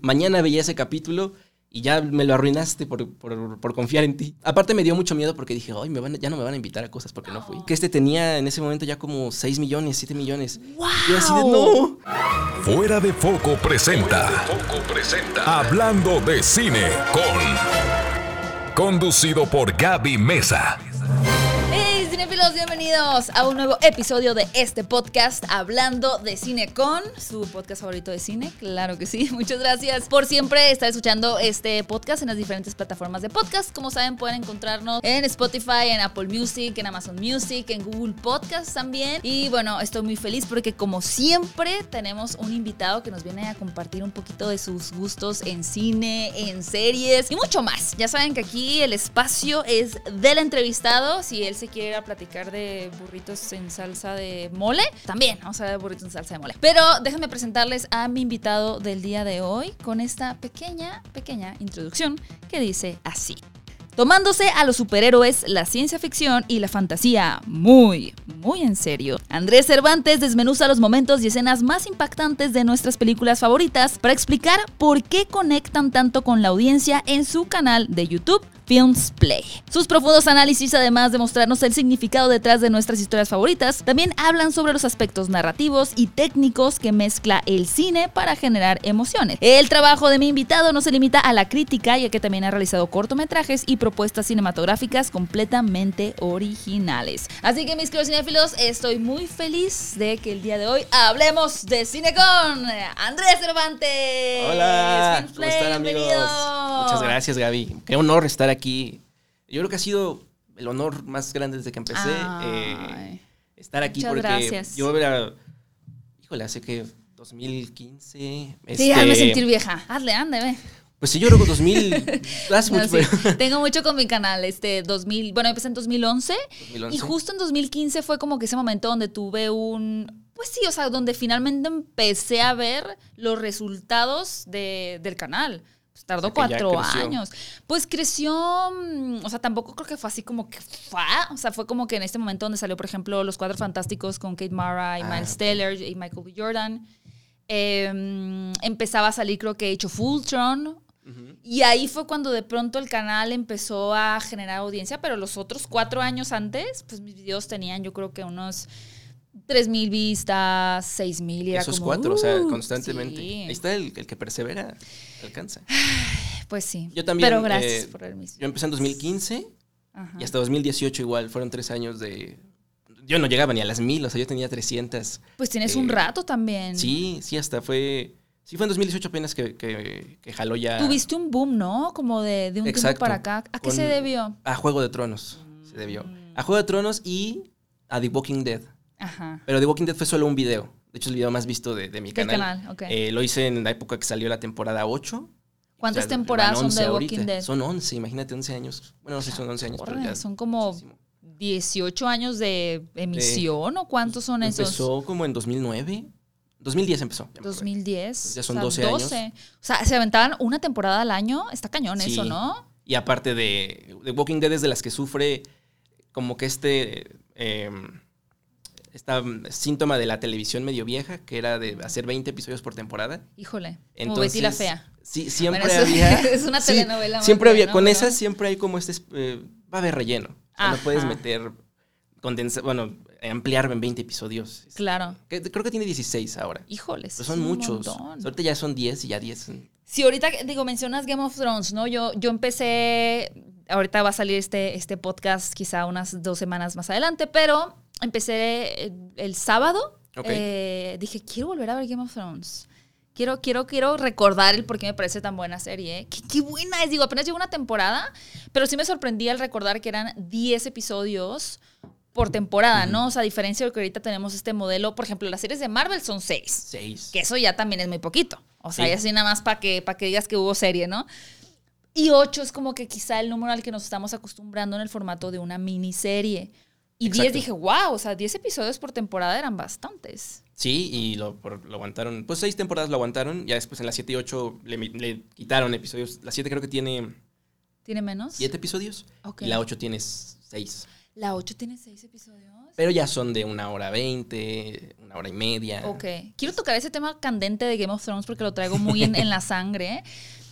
Mañana veía ese capítulo y ya me lo arruinaste por, por, por confiar en ti. Aparte me dio mucho miedo porque dije, ay, me van, ya no me van a invitar a cosas porque no fui. Que este tenía en ese momento ya como 6 millones, 7 millones. ¡Wow! Y yo así de, no. Fuera de Foco presenta. Foco presenta. Hablando de cine con. Conducido por Gaby Mesa. ¡Hey, cinefilos! Bienvenidos a un nuevo episodio de este podcast Hablando de Cine con su podcast favorito de cine. Claro que sí. Muchas gracias por siempre estar escuchando este podcast en las diferentes plataformas de podcast. Como saben, pueden encontrarnos en Spotify, en Apple Music, en Amazon Music, en Google Podcasts también. Y bueno, estoy muy feliz porque como siempre tenemos un invitado que nos viene a compartir un poquito de sus gustos en cine, en series y mucho más. Ya saben que aquí el espacio es del entrevistado. Si él se quiere platicar de burritos en salsa de mole, también vamos a ver burritos en salsa de mole. Pero déjenme presentarles a mi invitado del día de hoy con esta pequeña, pequeña introducción que dice así. Tomándose a los superhéroes, la ciencia ficción y la fantasía muy, muy en serio. Andrés Cervantes desmenuza los momentos y escenas más impactantes de nuestras películas favoritas para explicar por qué conectan tanto con la audiencia en su canal de YouTube Films Play. Sus profundos análisis, además de mostrarnos el significado detrás de nuestras historias favoritas, también hablan sobre los aspectos narrativos y técnicos que mezcla el cine para generar emociones. El trabajo de mi invitado no se limita a la crítica, ya que también ha realizado cortometrajes y propuestas cinematográficas completamente originales. Así que mis queridos cinéfilos, estoy muy feliz de que el día de hoy hablemos de cine con Andrés Cervantes. Hola, ¿cómo están amigos? bienvenido. Muchas gracias Gaby. Qué honor estar aquí. Yo creo que ha sido el honor más grande desde que empecé. eh, estar aquí Muchas porque gracias. yo era, híjole, hace que 2015. Sí, este, hazme sentir vieja. Hazle, ande, ve. Pues sí, yo creo que 2000. hace No, mucho, sí. pero- Tengo mucho con mi canal, este 2000, bueno, empecé en 2011, 2011. y justo en 2015 fue como que ese momento donde tuve un, pues sí, o sea, donde finalmente empecé a ver los resultados de- del canal. Pues tardó O sea, cuatro años. Pues creció, mm, o sea, tampoco creo que fue así como que fue, o sea, fue como que en este momento donde salió, por ejemplo, Los Cuadros Fantásticos con Kate Mara y Ah, Miles. Teller y Michael B. Jordan. Eh, empezaba a salir, creo que Age of Y ahí fue cuando de pronto el canal empezó a generar audiencia, pero los otros cuatro años antes, pues mis videos tenían yo creo que unos 3.000 vistas, 6.000 y era Esos como, cuatro, o sea, "Uh", constantemente. sí. Ahí está el, el que persevera, alcanza. Pues sí. Yo también, Pero gracias eh, por ver mis Yo empecé en 2015 Ajá. y hasta 2018 igual. Fueron tres años de. Yo no llegaba ni a las mil, o sea, yo tenía 300. Pues tienes eh, un rato también. Sí, sí, hasta fue. Sí, fue en 2018 apenas que, que, que jaló ya. Tuviste un boom, ¿no? Como de, de un tiempo Exacto. para acá. ¿A qué se debió? A Juego de Tronos se debió. A Juego de Tronos y a The Walking Dead. Ajá. Pero The Walking Dead fue solo un video. De hecho, es el video más visto de, de mi Del canal. canal, ok. Eh, lo hice en la época que salió la temporada 8. ¿Cuántas O sea, temporadas son 11 de ahorita. Walking Dead? Son 11, imagínate, 11 años. Bueno, no sé si son 11 años, pero Órale, ya. son como muchísimo. 18 años de emisión, ¿o cuántos son esos? Empezó como en 2009. 2010 empezó. ya me acordé. 2010. Ya son o sea, 12 años. O sea, se aventaban una temporada al año. Está cañón Sí. eso, ¿no? Y aparte de, The Walking Dead es de las que sufre como que este eh, esta síntoma de la televisión medio vieja, que era de hacer 20 episodios por temporada. Híjole. como Entonces, Betty la Fea. Sí, siempre Bueno, había. es una sí, telenovela Siempre había, ¿no? con esas siempre hay como este, eh, va a haber relleno. O sea, no puedes Ajá. meter, condensar, bueno, ampliar en 20 episodios. Claro. Creo que tiene 16 ahora. Híjoles. Pero son muchos. montón. Ahorita ya son 10 y ya 10. son- Sí, ahorita, digo, mencionas Game of Thrones, ¿no? Yo, yo empecé, ahorita va a salir este, este podcast quizá unas dos semanas más adelante, pero empecé el, el sábado. Ok. eh, dije, quiero volver a ver Game of Thrones. Quiero, quiero, quiero recordar el por qué me parece tan buena serie. ¿eh? ¿Qué, qué buena es. Digo, apenas llegó una temporada, pero sí me sorprendí al recordar que eran 10 episodios por temporada, ¿no? O sea, a diferencia de que ahorita tenemos este modelo, por ejemplo, las series de Marvel son 6. 6. Que eso ya también es muy poquito. O sea, Sí. ya así nada más para que, pa' que digas que hubo serie, ¿no? Y ocho es como que quizá el número al que nos estamos acostumbrando en el formato de una miniserie. Y 10 Exacto. dije, wow, o sea, 10 episodios por temporada eran bastantes. Sí, y lo, por- lo aguantaron. Pues seis temporadas lo aguantaron. Ya después en las 7 y 8 le, le quitaron episodios. La 7 creo que tiene ¿Tiene menos? 7 episodios. Y la 8 tiene 6. La 8 tiene seis episodios. Pero ya son de una hora veinte, una hora y media. Ok. Quiero tocar ese tema candente de Game of Thrones porque lo traigo muy en, en la sangre.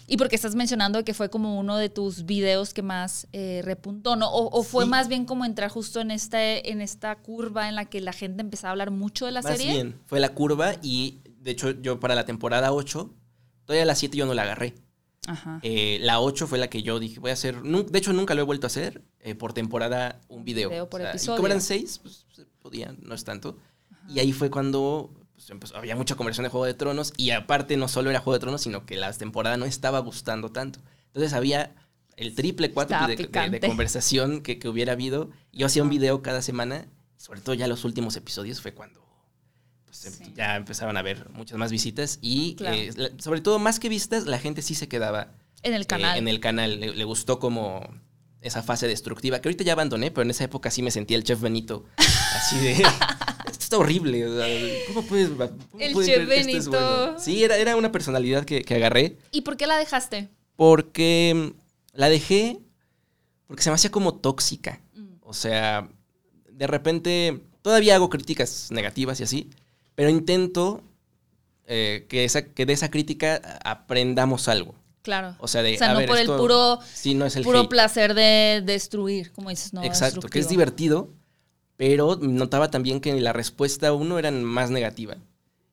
Y porque estás mencionando que fue como uno de tus videos que más eh, repuntó, ¿no? O, o fue Sí. más bien como entrar justo en, este, en esta curva en la que la gente empezaba a hablar mucho de la Más serie. bien, fue la curva y de hecho yo para la temporada 8, todavía la 7 yo no la agarré. Ajá. Eh, la 8 fue la que yo dije, voy a hacer, de hecho nunca lo he vuelto a hacer, eh, por temporada un video. video por y episodio. como eran 6, pues se podía, no es tanto. Y ahí fue cuando pues, empezó- había mucha conversión de Juego de Tronos y aparte no solo era Juego de Tronos, sino que la temporada no estaba gustando tanto. Entonces había el triple, cuatro de, de- de conversación que, que hubiera habido. Yo hacía un video cada semana, sobre todo ya los últimos episodios fue cuando pues, em- Sí. ya empezaban a haber muchas más visitas y Claro. eh, sobre todo más que vistas, la gente sí se quedaba En el eh, canal. en el canal. Le, le gustó como esa fase destructiva, que ahorita ya abandoné, pero en esa época sí me sentía el chef Benito. Así de. Esto está horrible. o sea, ¿Cómo puedes.? cómo El pueden chef creer que esto es Benito. bueno? Sí, era, era una personalidad que, que agarré ¿Y por qué la dejaste? porque mm, la dejé porque se me hacía como tóxica. Mm. O sea, de repente todavía hago críticas negativas y así, pero intento eh, que, esa, que de esa crítica aprendamos algo. Claro. O sea, de, O sea, a no ver, por el puro, sí, no es el puro hate. placer de destruir, como dices, no. Exacto, que es divertido, pero notaba también que la respuesta uno era más negativa.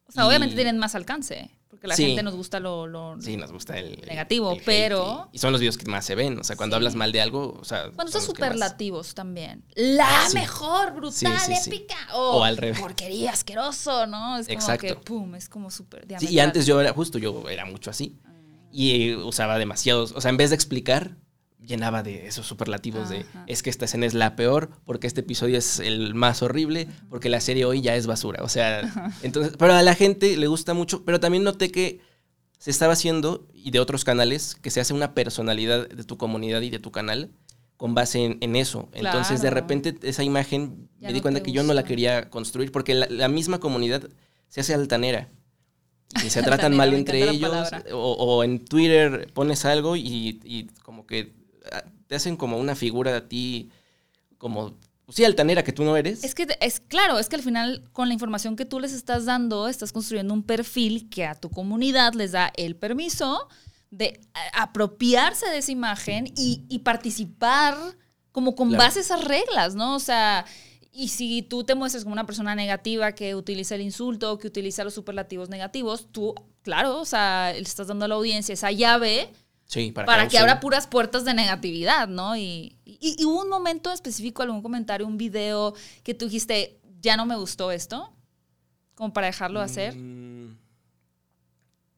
O sea, Y- obviamente tienen más alcance, porque la Sí. gente nos gusta lo... lo- Sí, nos gusta el... el- Negativo, el pero- Y, y son los videos que más se ven. O sea, cuando Sí. hablas mal de algo, o sea... Cuando son son los que más- superlativos también. La Sí. mejor, brutal, épica. O, O al revés. Porquería, asqueroso, ¿no? Es como Exacto. que, pum, es como súper Sí, y antes yo era justo, yo era mucho así. Y eh, usaba demasiados, o sea, en vez de explicar, llenaba de esos superlativos de, es que esta escena es la peor, porque este episodio es el más horrible, porque la serie hoy ya es basura. O sea, entonces, pero a la gente le gusta mucho, pero también noté que se estaba haciendo, y de otros canales, que se hace una personalidad de tu comunidad y de tu canal con base en, en eso. Entonces, de repente, esa imagen, Ya me di cuenta que yo no la quería construir, porque la, la misma comunidad se hace altanera. Y se tratan mal entre ellos. O, o en Twitter pones algo y, y como que te hacen como una figura a ti, como, pues sí, altanera que tú no eres. Es que es claro, es que al final con la información que tú les estás dando, estás construyendo un perfil que a tu comunidad les da el permiso de a- apropiarse de esa imagen y, y participar como con Claro. base a esas reglas, ¿no? O sea, y si tú te muestras como una persona negativa que utiliza el insulto, que utiliza los superlativos negativos, tú, claro, o sea, le estás dando a la audiencia esa llave sí, para, para, que abra puras puertas de negatividad, ¿no? Y, y- y hubo un momento específico, algún comentario, un video que tú dijiste, ya no me gustó esto, como para dejarlo de hacer. Mm,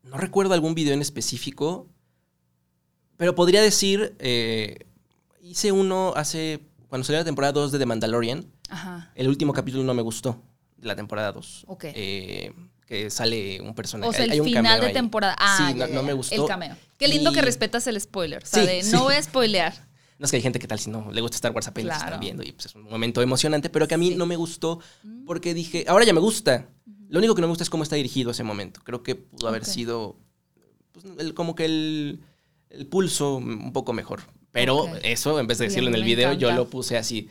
No recuerdo algún video en específico, pero podría decir, eh, hice uno hace, cuando salió la temporada 2 de The Mandalorian, Ajá. el último capítulo no me gustó, la temporada 2. Ok. Eh, que sale un personaje. O sea, el hay un final de ahí. temporada. Ah, sí, ya, no, ya, no me ya. gustó. El cameo. Qué lindo que respetas el spoiler. O sea, Sí, de sí. no voy a spoilear. No es que hay gente que tal si no le gusta Star Wars apenas Claro. están viendo y pues, es un momento emocionante, pero que a mí Sí. no me gustó porque dije, ahora ya me gusta. Lo único que no me gusta es cómo está dirigido ese momento. Creo que pudo haber sido pues, el- como que el, el pulso un poco mejor. Pero eso, en vez de decirlo en el video, yo lo puse así.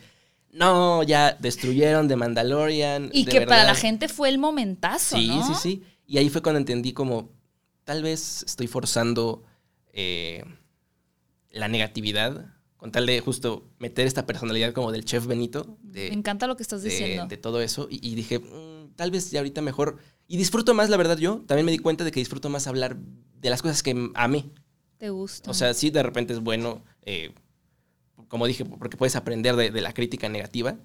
No, ya destruyeron de Mandalorian. Y de que para la verdad". gente fue el momentazo, Sí, ¿no? sí, sí. Y ahí fue cuando entendí como, tal vez estoy forzando eh, la negatividad con tal de justo meter esta personalidad como del chef Benito, de, Me encanta lo que estás de- diciendo. de todo eso. Y, y dije, "Mm, tal vez ya ahorita mejor. Y disfruto más, la verdad, yo. También me di cuenta de que disfruto más hablar de las cosas que amé. Te gusta. O sea, sí, de repente es bueno, eh, como dije, porque puedes aprender de, de la crítica negativa.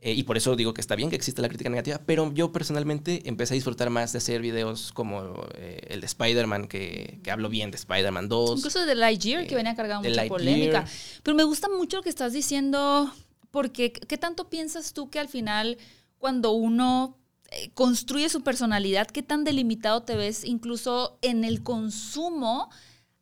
eh, y por eso digo que está bien que exista la crítica negativa, pero yo personalmente empecé a disfrutar más de hacer videos como eh, el de Spider-Man, que, que hablo bien de Spider-Man 2. Incluso de Lightyear, eh, que venía cargado mucha Lightyear. polémica. Pero me gusta mucho lo que estás diciendo, porque ¿qué tanto piensas tú que al final, cuando uno eh, construye su personalidad, qué tan delimitado te ves incluso en el consumo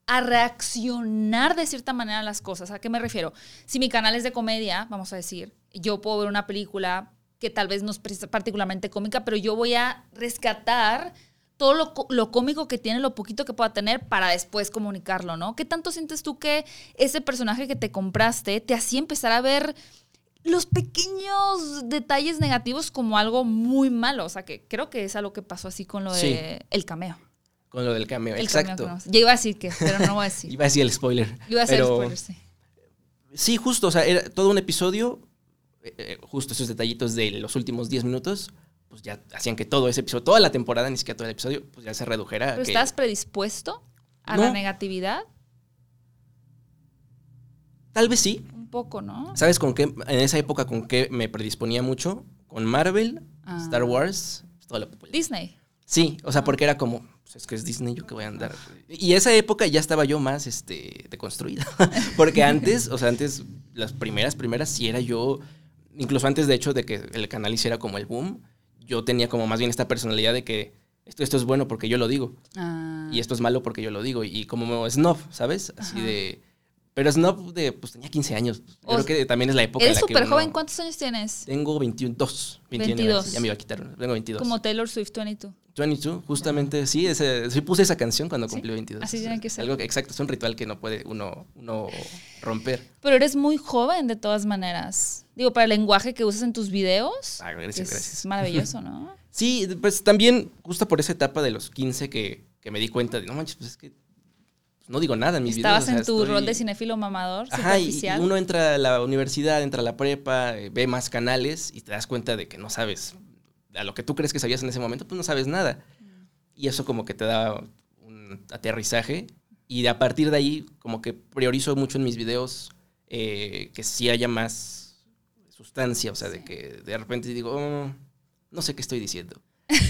a reaccionar de cierta manera a las cosas? ¿A qué me refiero? Si mi canal es de comedia, vamos a decir, yo puedo ver una película que tal vez no es particularmente cómica, pero yo voy a rescatar todo lo, lo cómico que tiene, lo poquito que pueda tener para después comunicarlo, ¿no? ¿Qué tanto sientes tú que ese personaje que te compraste te hacía empezar a ver los pequeños detalles negativos como algo muy malo. O sea, que creo que es algo que pasó así con lo de Sí. el cameo. Con lo del cameo, El exacto. cameo Yo iba a decir que, pero no voy a decir. Iba a decir el spoiler. Iba a hacer pero- spoilers, sí. Sí, justo, o sea, era todo un episodio, eh, eh, justo esos detallitos de los últimos 10 minutos, pues ya hacían que todo ese episodio, toda la temporada, ni siquiera todo el episodio, pues ya se redujera. ¿Pero que- estás predispuesto a No. la negatividad? Tal vez sí. Un poco, ¿no? ¿Sabes con qué? En esa época con qué me predisponía mucho? Con Marvel, Ah. Star Wars, todo lo popular. Disney. Sí, o sea, porque era como, pues es que es Disney, yo que voy a andar. Y esa época ya estaba yo más este, deconstruida. porque antes, o sea, antes, las primeras, primeras, sí era yo, incluso antes de hecho de que el canal hiciera como el boom, yo tenía como más bien esta personalidad de que esto, esto es bueno porque yo lo digo. Ah. Y esto es malo porque yo lo digo. Y como snob, ¿sabes? Así Ajá. de. Pero snob de, pues tenía 15 años. Yo O creo que también es la época Eres súper joven. ¿Cuántos años tienes? Tengo 21, 21 22. Ya me iba a quitar. uno. Tengo 22. Como Taylor Swift 22. 22, justamente, sí, ese, sí puse esa canción cuando Sí, cumplí 22. así tiene que ser. Algo que, exacto, es un ritual que no puede uno, uno romper. Pero eres muy joven de todas maneras. Digo, para el lenguaje que usas en tus videos. Ah, gracias, es gracias. maravilloso, ¿no? Sí, pues también, justo por esa etapa de los 15 que, que me di cuenta de, no manches, pues es que no digo nada en mis Estabas videos. o en sea, tu estoy- rol de cinéfilo mamador, Ajá, y- uno entra a la universidad, entra a la prepa, eh, ve más canales y te das cuenta de que no sabes, a lo que tú crees que sabías en ese momento, pues no sabes nada. Y eso como que te da un aterrizaje y a partir de ahí como que priorizo mucho en mis videos eh, que sí haya más sustancia, o sea, de que de repente digo, "Oh, no sé qué estoy diciendo.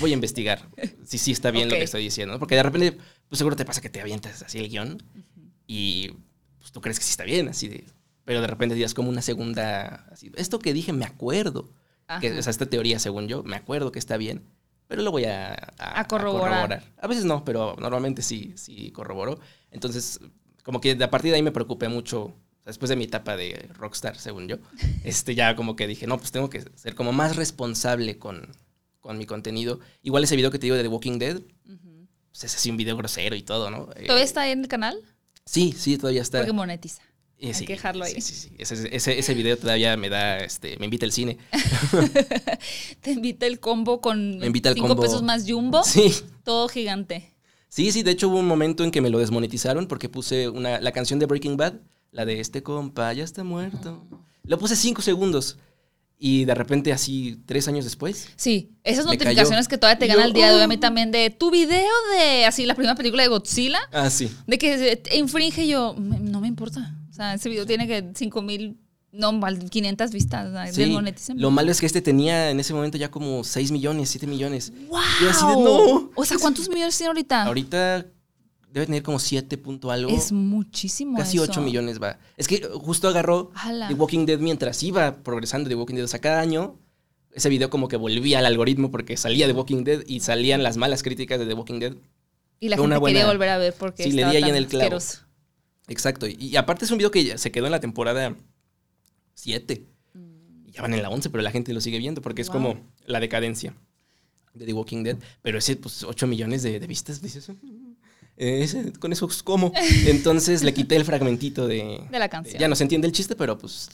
Voy a investigar si sí está bien lo que estoy diciendo, ¿no? Porque de repente, pues seguro te pasa que te avientas así el guion y pues tú crees que sí está bien, así de... Pero de repente digas como una segunda... Así, esto que dije me acuerdo. Que, o sea, esta teoría, según yo, me acuerdo que está bien. Pero lo voy a, a- A corroborar. A veces no, pero normalmente sí, sí corroboró. Entonces, como que a partir de ahí me preocupé mucho. Después de mi etapa de rockstar, según yo, este ya como que dije, no, pues tengo que ser como más responsable con, con mi contenido. Igual ese video que te digo de The Walking Dead, Ujú. pues es así un video grosero y todo, ¿no? Eh, ¿Todavía está ahí en el canal? Sí, sí, todavía está. Porque monetiza. Eh, hay sí, que dejarlo ahí. Sí, sí, sí. Ese, ese, ese video todavía me da, este, me invita al cine. Te invita el combo con Me invita el cinco combo. pesos más jumbo. Sí, Todo gigante. sí, sí. De hecho hubo un momento en que me lo desmonetizaron porque puse una, la canción de Breaking Bad, la de este compa ya está muerto. Lo puse cinco segundos y de repente así tres años después. Sí, esas notificaciones cayó. que todavía te ganan el día de hoy a mí "Oh". también de tu video de así la primera película de Godzilla, Ah, sí. de que infringe yo, "Me- no me importa. O sea, ese video tiene que 5 mil, no, mal, 500 vistas. Sí. Lo malo es que este tenía en ese momento ya como 6 millones, 7 millones. ¡Wow! Yo así de, "No". O sea, ¿cuántos millones tiene ahorita? Ahorita debe tener como 7 punto algo. Es muchísimo Casi eso. 8 millones va. Es que justo agarró Ala. The Walking Dead mientras iba progresando The Walking Dead. O sea, cada año ese video como que volvía al algoritmo porque salía The Walking Dead y salían las malas críticas de The Walking Dead. Y la Fue gente una quería buena- volver a ver porque Sí, le estaba di ahí tan en el clavo. asqueroso. Exacto. Y, y aparte es un video que ya se quedó en la temporada 7. Y ya van en la 11, pero la gente lo sigue viendo porque es Wow. como la decadencia de The Walking Dead. Pero ese, pues, 8 millones de, de vistas, dices, eh, ese- con eso, ¿cómo? Entonces le quité el fragmentito de... De la canción. Ya no se entiende el chiste, pero pues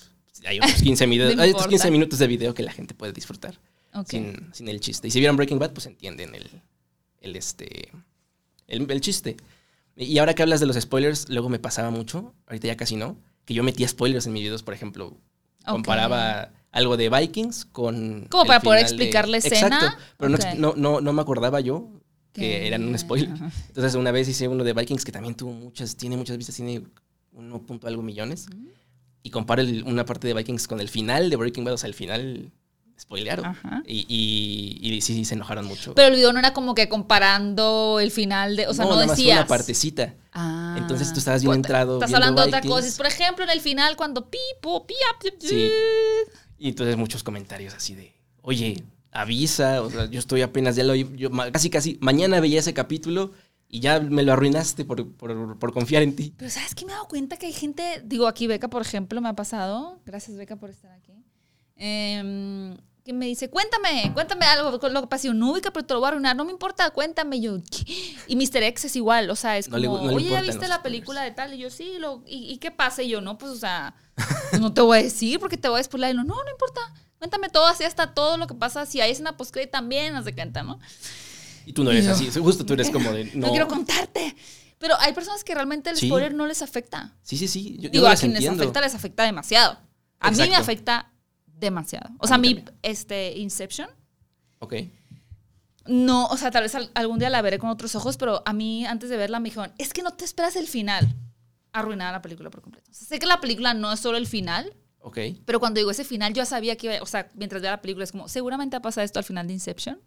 hay otros 15, videos- No hay otros importa. 15 minutos de video que la gente puede disfrutar sin, sin el chiste. Y si vieron Breaking Bad, pues entienden el, el, este, el, el chiste. Y ahora que hablas de los spoilers, luego me pasaba mucho, ahorita ya casi no, que yo metía spoilers en mis videos, por ejemplo, comparaba algo de Vikings con... Como para poder final de- explicar la escena. Exacto, pero no Ok. ex- no, no, no me acordaba yo que eran un spoiler. Ajá. Entonces una vez hice uno de Vikings que también tuvo muchas, tiene muchas vistas, tiene 1 punto algo millones. Y comparo el- una parte de Vikings con el final de Breaking Bad, o sea, el final spoilearon. Y, y, y sí, sí, se enojaron mucho. Pero el video no era como que comparando el final de. O sea, no, nada más fue decías. una partecita. Ah. Entonces tú estabas bien entrado. Estás hablando de otra cosa. Por ejemplo, en el final, cuando pipo, pia, pi- pi- Sí. Y entonces muchos comentarios así de, oye, avisa, o sea, yo estoy apenas, ya lo, yo casi casi, mañana veía ese capítulo y ya me lo arruinaste por, por, por confiar en ti. Pero ¿sabes qué? Me he dado cuenta que hay gente. Digo, aquí Beca, por ejemplo, me ha pasado. Gracias, Beca, por estar aquí. em, que me dice, cuéntame, cuéntame algo lo que pasó. No, ubica, pero te lo voy a arruinar. No me importa, cuéntame. Y yo, ¿qué? Y Mr. X es igual. O sea, es No como, le- no oye, ¿ya viste la spoilers. película de tal? Y yo, sí. Lo, y, ¿Y qué pasa? Y yo, no, pues, o sea, pues, no te voy a decir porque te voy a spoiler. Y yo, no, no importa. Cuéntame todo, así hasta todo lo que pasa. Si hay escena post también, haz de cuenta, ¿no? Y tú no eres yo- así. Justo tú eres como de. No, No. quiero contarte. Pero hay personas que realmente el Sí. spoiler no les afecta. Sí, sí, sí. Yo, Digo, no a quienes entiendo. afecta les afecta demasiado. A mí me afecta demasiado. O sea, también. este, Inception, Ok. no, o sea, tal vez al- algún día la veré con otros ojos, pero a mí antes de verla me dijeron, es que no te esperas el final. Arruinada la película por completo. O sea, sé que la película no es solo el final, Ok. pero cuando digo ese final, yo sabía que iba, o sea, mientras veía la película es como, seguramente va a pasar esto al final de Inception.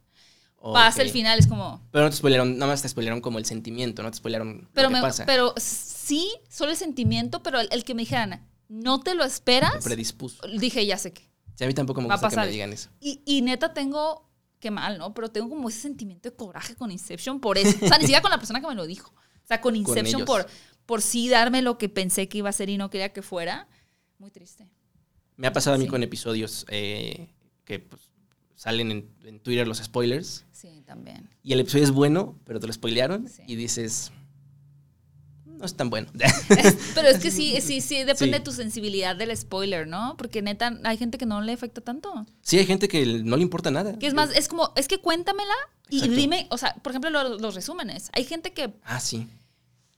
Pasa el final, es como, Pero no te spoilearon, nada más te spoilearon como el sentimiento, no te spoilearon pero, lo que me, pasa. pero sí, solo el sentimiento, pero el, el que me dijeran, no te lo esperas, predispuso. dije, ya sé que. Sí, a mí tampoco me Va a gusta que me digan eso. Y, y neta tengo, qué mal, ¿no? Pero tengo como ese sentimiento de coraje con Inception por eso. O sea, ni siquiera con la persona que me lo dijo. O sea, con Inception por, por sí darme lo que pensé que iba a ser y no quería que fuera. Muy triste. Me ha pasado a mí Sí. con episodios eh, que pues, salen en, en Twitter los spoilers Sí, también. y el episodio es bueno, pero te lo spoilearon Sí. y dices, no es tan bueno. Pero es que sí, sí, sí, depende Sí. de tu sensibilidad del spoiler, ¿no? Porque neta, hay gente que no le afecta tanto. sí, hay gente que no le importa nada. Que es más, es como, es que cuéntamela y Exacto. dime, o sea, por ejemplo, lo- los resúmenes. Hay gente que Ah, sí.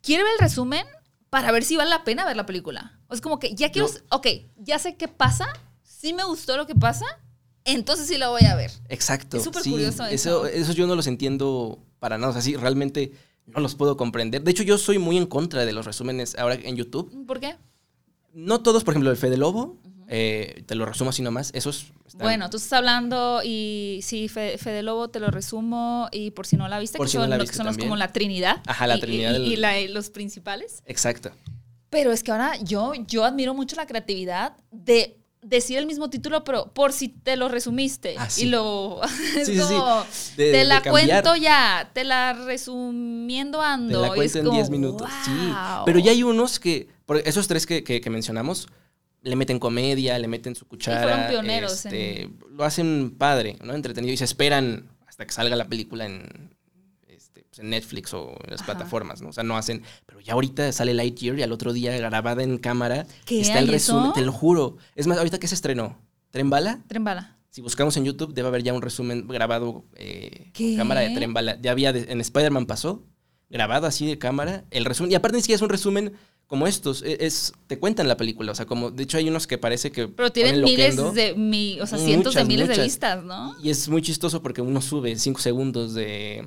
quiere ver el resumen para ver si vale la pena ver la película. O es como que ya quiero, No. ok, ya sé qué pasa, sí me gustó lo que pasa, entonces sí lo voy a ver. Exacto. Es súper sí, curioso eso. eso. Eso yo no los entiendo para nada. O sea, sí, realmente no los puedo comprender. De hecho, yo soy muy en contra de los resúmenes ahora en YouTube. ¿Por qué? No todos, por ejemplo, el Fede Lobo, eh, te lo resumo así nomás. Esos están- Bueno, tú estás hablando y sí, Fe- Fede Lobo, te lo resumo y por si no la viste, Por que si no son, la lo que viste son los, como la Trinidad. Ajá, la y- Trinidad Y, del- y la- los principales. Exacto. Pero es que ahora yo, yo admiro mucho la creatividad de decir el mismo título, pero por si te lo resumiste. Ah, sí. Y lo. Sí, De- te la cuento ya, te la resumiendo Te ando. la y es cuento en como, 10 minutos. Sí. Pero ya hay unos que, por esos tres que, que- que mencionamos, le meten comedia, le meten su cuchara. fueron pioneros este, Lo hacen padre, ¿no? Entretenido. Y se esperan hasta que salga la película en, en Netflix o en las Ajá. plataformas, ¿no? O sea, no hacen. Pero ya ahorita sale Lightyear y al otro día grabada en cámara. ¿Qué? Está el ¿Hay resumen, te lo juro. Es más, ahorita que se estrenó. ¿Tren Bala? Tren bala. Si buscamos en YouTube, debe haber ya un resumen grabado eh, cámara de tren bala. Ya había, de- en Spider-Man pasó, grabado así de cámara, el resumen. Y aparte ni siquiera es un resumen como estos, e- es, te cuentan la película. O sea, como, de hecho hay unos que parece que Pero tienen miles loquendo, de, mi, o sea, cientos de Muchas, miles de vistas, ¿no? Y es muy chistoso porque uno sube cinco segundos de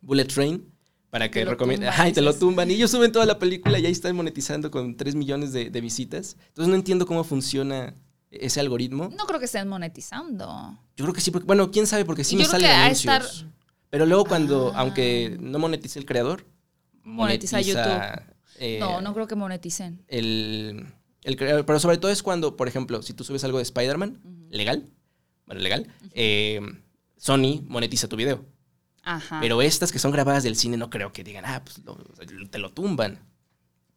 Bullet Train para que Te lo recomiende. tumban, Ajá, y te lo tumban. Y ellos suben toda la película y ahí están monetizando con 3 millones de, de visitas. Entonces no entiendo cómo funciona ese algoritmo. No creo que estén monetizando. Yo creo que sí, porque, bueno, quién sabe, porque sí Yo me salen anuncios. estar- Pero luego cuando, Ah. aunque no monetice el creador, Monetiza YouTube. eh, no, no creo que moneticen. El, el creador. Pero sobre todo es cuando, por ejemplo, si tú subes algo de Spider-Man, legal, bueno, legal, eh, Sony monetiza tu video. Ajá. Pero estas que son grabadas del cine no creo que digan, ah, pues lo- te lo tumban.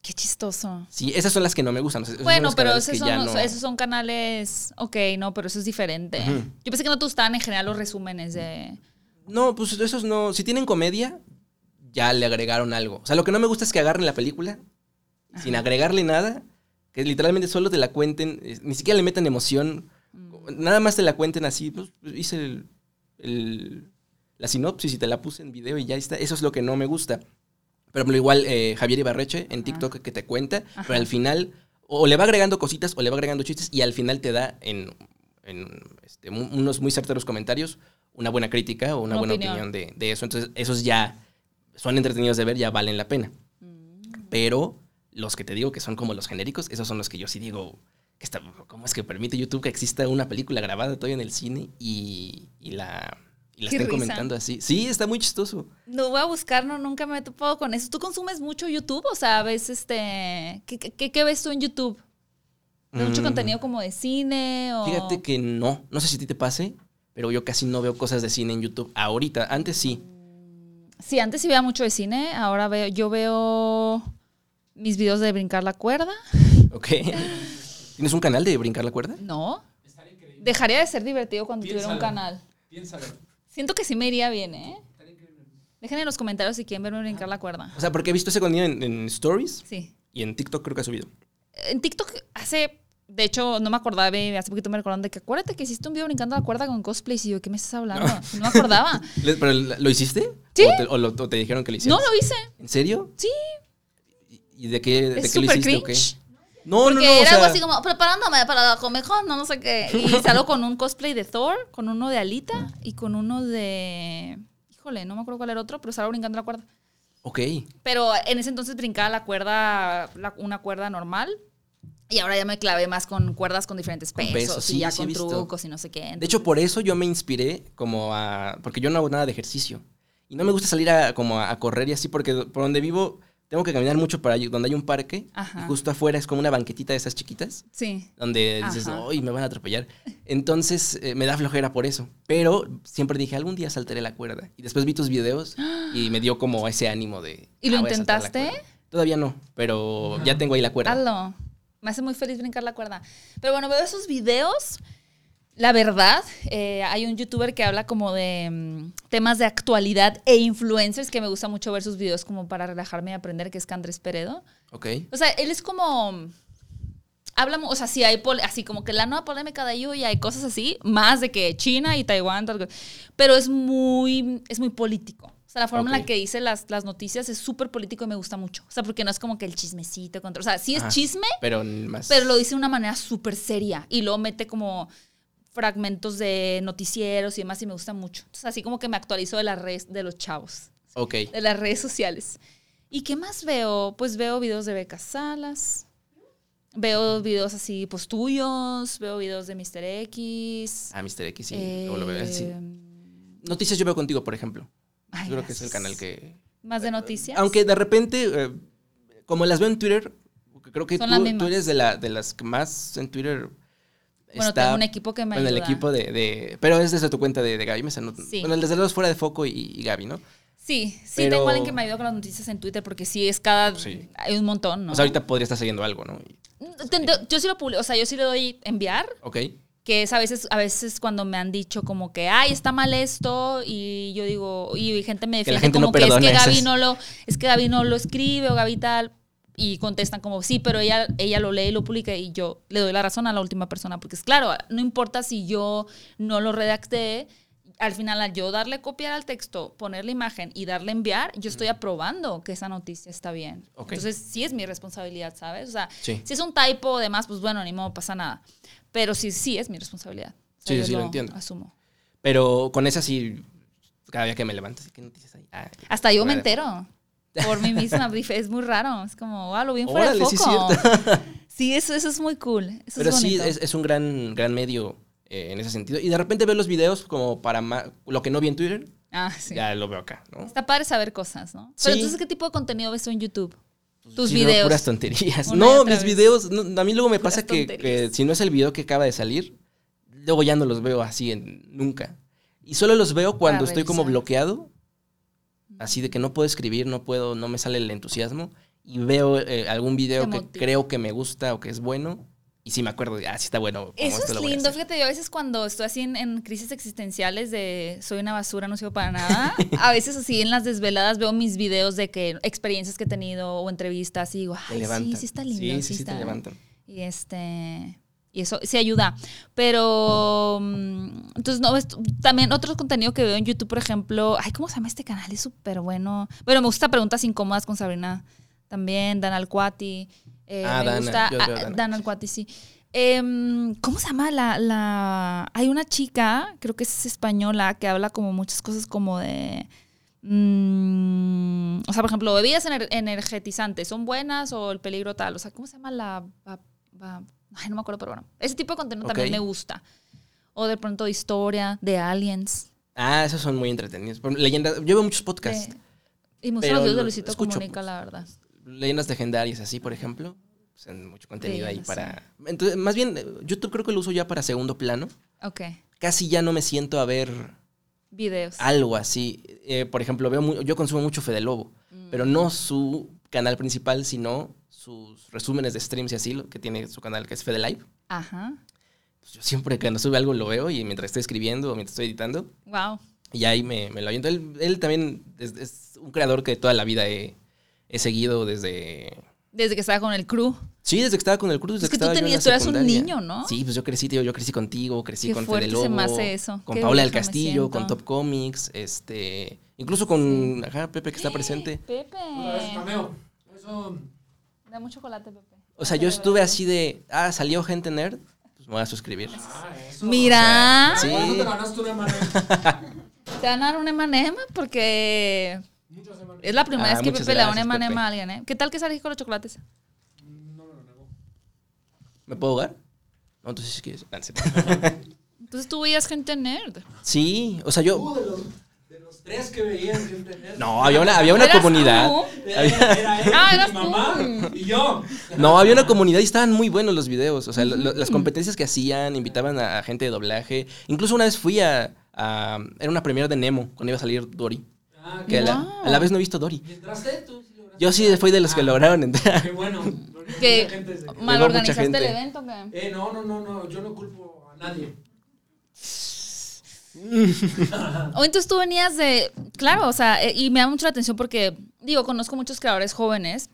Qué chistoso. Sí, esas son las que no me gustan. esos Bueno, pero esos son, no- esos son canales. Ok, no, pero eso es diferente. Yo pensé que no te gustaban en general los resúmenes de. No, pues esos no. Si tienen comedia, ya le agregaron algo. O sea, lo que no me gusta es que agarren la película sin agregarle nada, que literalmente solo te la cuenten, ni siquiera le metan emoción, Mm. nada más te la cuenten así. Pues, hice el- el- la sinopsis y te la puse en video y ya está. Eso es lo que no me gusta. Pero igual eh, Javier Ibarreche en TikTok que te cuenta, Ajá. pero al final o le va agregando cositas o le va agregando chistes y al final te da en, en, este, unos muy certeros comentarios una buena crítica o una, Una buena opinión. opinión, de, de eso. Entonces, esos ya son entretenidos de ver, ya valen la pena. Mm. Pero los que te digo que son como los genéricos, esos son los que yo sí digo, que está, ¿cómo es que permite YouTube que exista una película grabada todavía en el cine y, y la, y la Qué risa. comentando así? Sí, está muy chistoso. No voy a buscar, no, nunca me he topado con eso. ¿Tú consumes mucho YouTube? O sea, ves este. ¿Qué, qué, qué ves tú en YouTube? ¿Ves mucho Mm, contenido como de cine? O... Fíjate que no, no sé si a ti te pase, pero yo casi no veo cosas de cine en YouTube ahorita. Antes sí. Sí, antes sí veía mucho de cine. Ahora veo, yo veo mis videos de brincar la cuerda. ¿Ok? ¿Tienes un canal de brincar la cuerda? No. Dejaría de ser divertido cuando tuviera un canal. Piénsalo. Siento que sí me iría bien, ¿eh? Dejen en los comentarios si quieren verme brincar la cuerda. O sea, porque he visto ese contenido en, en Stories Sí. y en TikTok creo que ha subido. En TikTok hace. De hecho, no me acordaba, hace poquito me recordaron de que acuérdate que hiciste un video brincando la cuerda con cosplays. Y yo, ¿qué me estás hablando? No, me acordaba. ¿Pero lo hiciste? Sí. ¿O te, o lo- o te dijeron que lo hicieras? No lo hice. ¿En serio? Sí. ¿Y- ¿Y de qué, de qué lo hiciste o qué? cringe. No, no, Porque no. o era sea, algo así como preparándome para la Comic Con, no, no sé qué. Y salgo con un cosplay de Thor, con uno de Alita y con uno de. Híjole, no me acuerdo cuál era otro, pero salgo brincando la cuerda. Ok. Pero en ese entonces brincaba la cuerda, la- una cuerda normal. Y ahora ya me clavé más con cuerdas con diferentes Con pesos, pesos, sí, y ya sí con trucos y no sé qué. De hecho, por eso yo me inspiré como a... Porque yo no hago nada de ejercicio. Y no me gusta salir a, como a correr y así, porque por donde vivo tengo que caminar mucho para donde hay un parque. Ajá. Y justo afuera es como una banquetita de esas chiquitas. sí. Donde dices. ¡ay, me van a atropellar! Entonces eh, me da flojera por eso. Pero siempre dije, algún día saltaré la cuerda. Y después vi tus videos y me dio como ese ánimo de... ¿Y lo "Ah, intentaste? cuerda". Todavía no, pero ya tengo ahí la cuerda. Hazlo. Me hace muy feliz brincar la cuerda. Pero bueno, veo esos videos. La verdad, eh, hay un youtuber que habla como de mm, temas de actualidad e influencers que me gusta mucho ver sus videos como para relajarme y aprender, que es Candres Peredo. Ok. O sea, él es como. Habla, o sea, sí hay así como que la nueva polémica de Yuya hay cosas así, más de que China y Taiwán, tal, pero es muy, es muy político. O sea, la forma en la que dice las, las noticias es súper político y me gusta mucho. O sea, porque no es como que el chismecito contra. O sea, sí es Ajá. chisme, Pero más... pero lo dice de una manera súper seria y luego mete como fragmentos de noticieros y demás y me gusta mucho. Entonces, así como que me actualizo de las redes de los chavos Ok. de las redes sociales. ¿Y qué más veo? Pues veo videos de Becas Salas. Veo videos así, pues tuyos. Veo videos de Mr. X. Ah, Mr. X, sí. Eh, lo veo, sí. Noticias yo veo contigo, por ejemplo. ay, Yo creo que es el canal que... ¿Más de noticias? Aunque de repente, eh, como las veo en Twitter, creo que tú, tú eres de, la, de las que más en Twitter Bueno, está... tengo un equipo que me en el ayuda. equipo de, de- Pero es desde tu cuenta de, de Gaby Mesa, ¿no? Sí. Bueno, desde los fuera de foco y, y Gaby, ¿no? Sí, sí, Pero- tengo alguien que me ayuda con las noticias en Twitter porque sí es cada... Sí. Hay un montón, ¿no? O sea, ahorita podría estar siguiendo algo, ¿no? Te- Yo sí lo publico, o sea, yo sí le doy enviar Ok. que es a veces, a veces cuando me han dicho como que, ay, está mal esto, y yo digo, y gente me Que la defiende gente no como que es que Gaby no lo, es que Gaby no lo escribe o Gaby tal, y contestan como, sí, pero ella, ella lo lee y lo publica, y yo le doy la razón a la última persona, porque es claro, no importa si yo no lo redacté, al final al yo darle copiar al texto, poner la imagen y darle enviar, yo estoy aprobando que esa noticia está bien. Ok. Entonces sí es mi responsabilidad, ¿sabes? O sea, Sí. si es un typo o demás, pues bueno, ni modo, pasa nada. Pero sí, sí es mi responsabilidad. O sea, Sí, sí, lo entiendo. Asumo. Pero con esa sí, cada día que me levanto, ¿qué noticias hay? Ah, Hasta yo me entero. Por mí misma, es muy raro. Es como, wow, lo vi en fuera Órale, de sí foco. es Sí, eso, eso es muy cool. Eso Pero es sí, es, es un gran, gran medio eh, en ese sentido. Y de repente veo los videos como para lo que no vi en Twitter, Ah, sí. ya lo veo acá, ¿no? Está padre saber cosas, ¿no? Pero Sí. entonces, ¿qué tipo de contenido ves tú en YouTube? Tus Sí, veo videos. puras tonterías. Una No, mis vez. videos, no, a mí luego me Puras pasa que, si no es el video que acaba de salir, luego ya no los veo así en, nunca. Y solo los veo cuando Para estoy como bloqueado, así de que no puedo escribir, no puedo, no me sale el entusiasmo, y veo eh, algún video que creo que me gusta o que es bueno, y si me acuerdo ah, sí está bueno. Eso esto es lindo. Fíjate, yo a veces cuando estoy así en, en crisis existenciales de soy una basura, no sirvo para nada, a veces así en las desveladas veo mis videos de que experiencias que he tenido o entrevistas y digo, ay, sí, sí está lindo. Sí, sí, sí, está". te levantan. Y este. Y eso sí ayuda. Pero. mm, Entonces, no, ves- también otro contenido que veo en YouTube, por ejemplo. Ay, ¿cómo se llama este canal? Es súper bueno. Bueno, me gusta Preguntas Incómodas con Sabrina. También, Dan Alcuati. Eh, Ah, me Dana, gusta. yo Dana. Dan Alcuati, sí. Em, ¿Cómo se llama la, la. Hay una chica, creo que es española, que habla como muchas cosas como de. mm, o sea, por ejemplo, bebidas ener- energetizantes, ¿son buenas o el peligro tal? O sea, ¿cómo se llama la... ay, no me acuerdo, pero bueno. Ese tipo de contenido también me gusta. O de pronto de historia, de aliens. Ah, esos son muy entretenidos. Leyendas, yo veo muchos podcasts. de- y los videos de Luisito escucho, Comunica, la verdad. leyendas legendarias así, por ejemplo. Pues, mucho contenido ahí para... Entonces, más bien, YouTube creo que lo uso ya para segundo plano. Ok. Casi ya no me siento a ver Videos. algo así. Eh, por ejemplo, veo yo consumo mucho Fede Lobo, Mm. pero no su canal principal, sino sus resúmenes de streams y así, lo que tiene su canal que es Fede Live. Ajá. pues, yo siempre cuando sube algo lo veo y mientras estoy escribiendo o mientras estoy editando, Wow. y ahí me, me lo aviento. Él, él también es, es un creador que toda la vida he, he seguido desde... Desde que estaba con el crew. Sí, desde que estaba con el cruz. desde Es que tú tenías- tú eras un niño, ¿no? Sí, pues yo crecí, tío, yo crecí contigo, crecí Qué con Fede se Lobo, me hace eso. con Qué Paula del Castillo, con. Top Comics, este, incluso con ajá, Pepe que está presente. Pepe. Otra vez, cameo. Eso. Dame un chocolate, Pepe. O sea, yo estuve así de, ah, salió gente nerd, pues me voy a suscribir. Ah, eso. Mira. Sí. ¿Cuándo te ganaste una mano? Te van a dar un M&M porque es la primera Ah, vez que Pepe le da un M&M Pepe. a alguien, ¿eh? ¿Qué tal que salís con los chocolates? No me lo negó. ¿Me puedo jugar? No, entonces sí quieres. Ah, sí. Entonces tú veías gente nerd. Sí, o sea, yo... tres que veían nerd. No, había una, había una ¿Eras comunidad. Era, él, Ah, mi mamá y yo. No, había una comunidad y estaban muy buenos los videos. O sea, lo- lo- las competencias que hacían, invitaban a, a gente de doblaje. Incluso una vez fui a, a- Era una premiere de Nemo, cuando iba a salir Dory. Ah, Que a la, Wow. a la vez no he visto Dory. ¿Y entraste tú? Sí lograste. Yo sí fui de los que Ah, lograron entrar. Qué bueno. porque mucha Que gente se- mal organizaste el evento, ¿qué? Eh, no, no, no, no. Yo no culpo a nadie. O entonces tú venías de, claro, o sea, eh, y me da mucho la atención porque, digo, conozco muchos creadores jóvenes,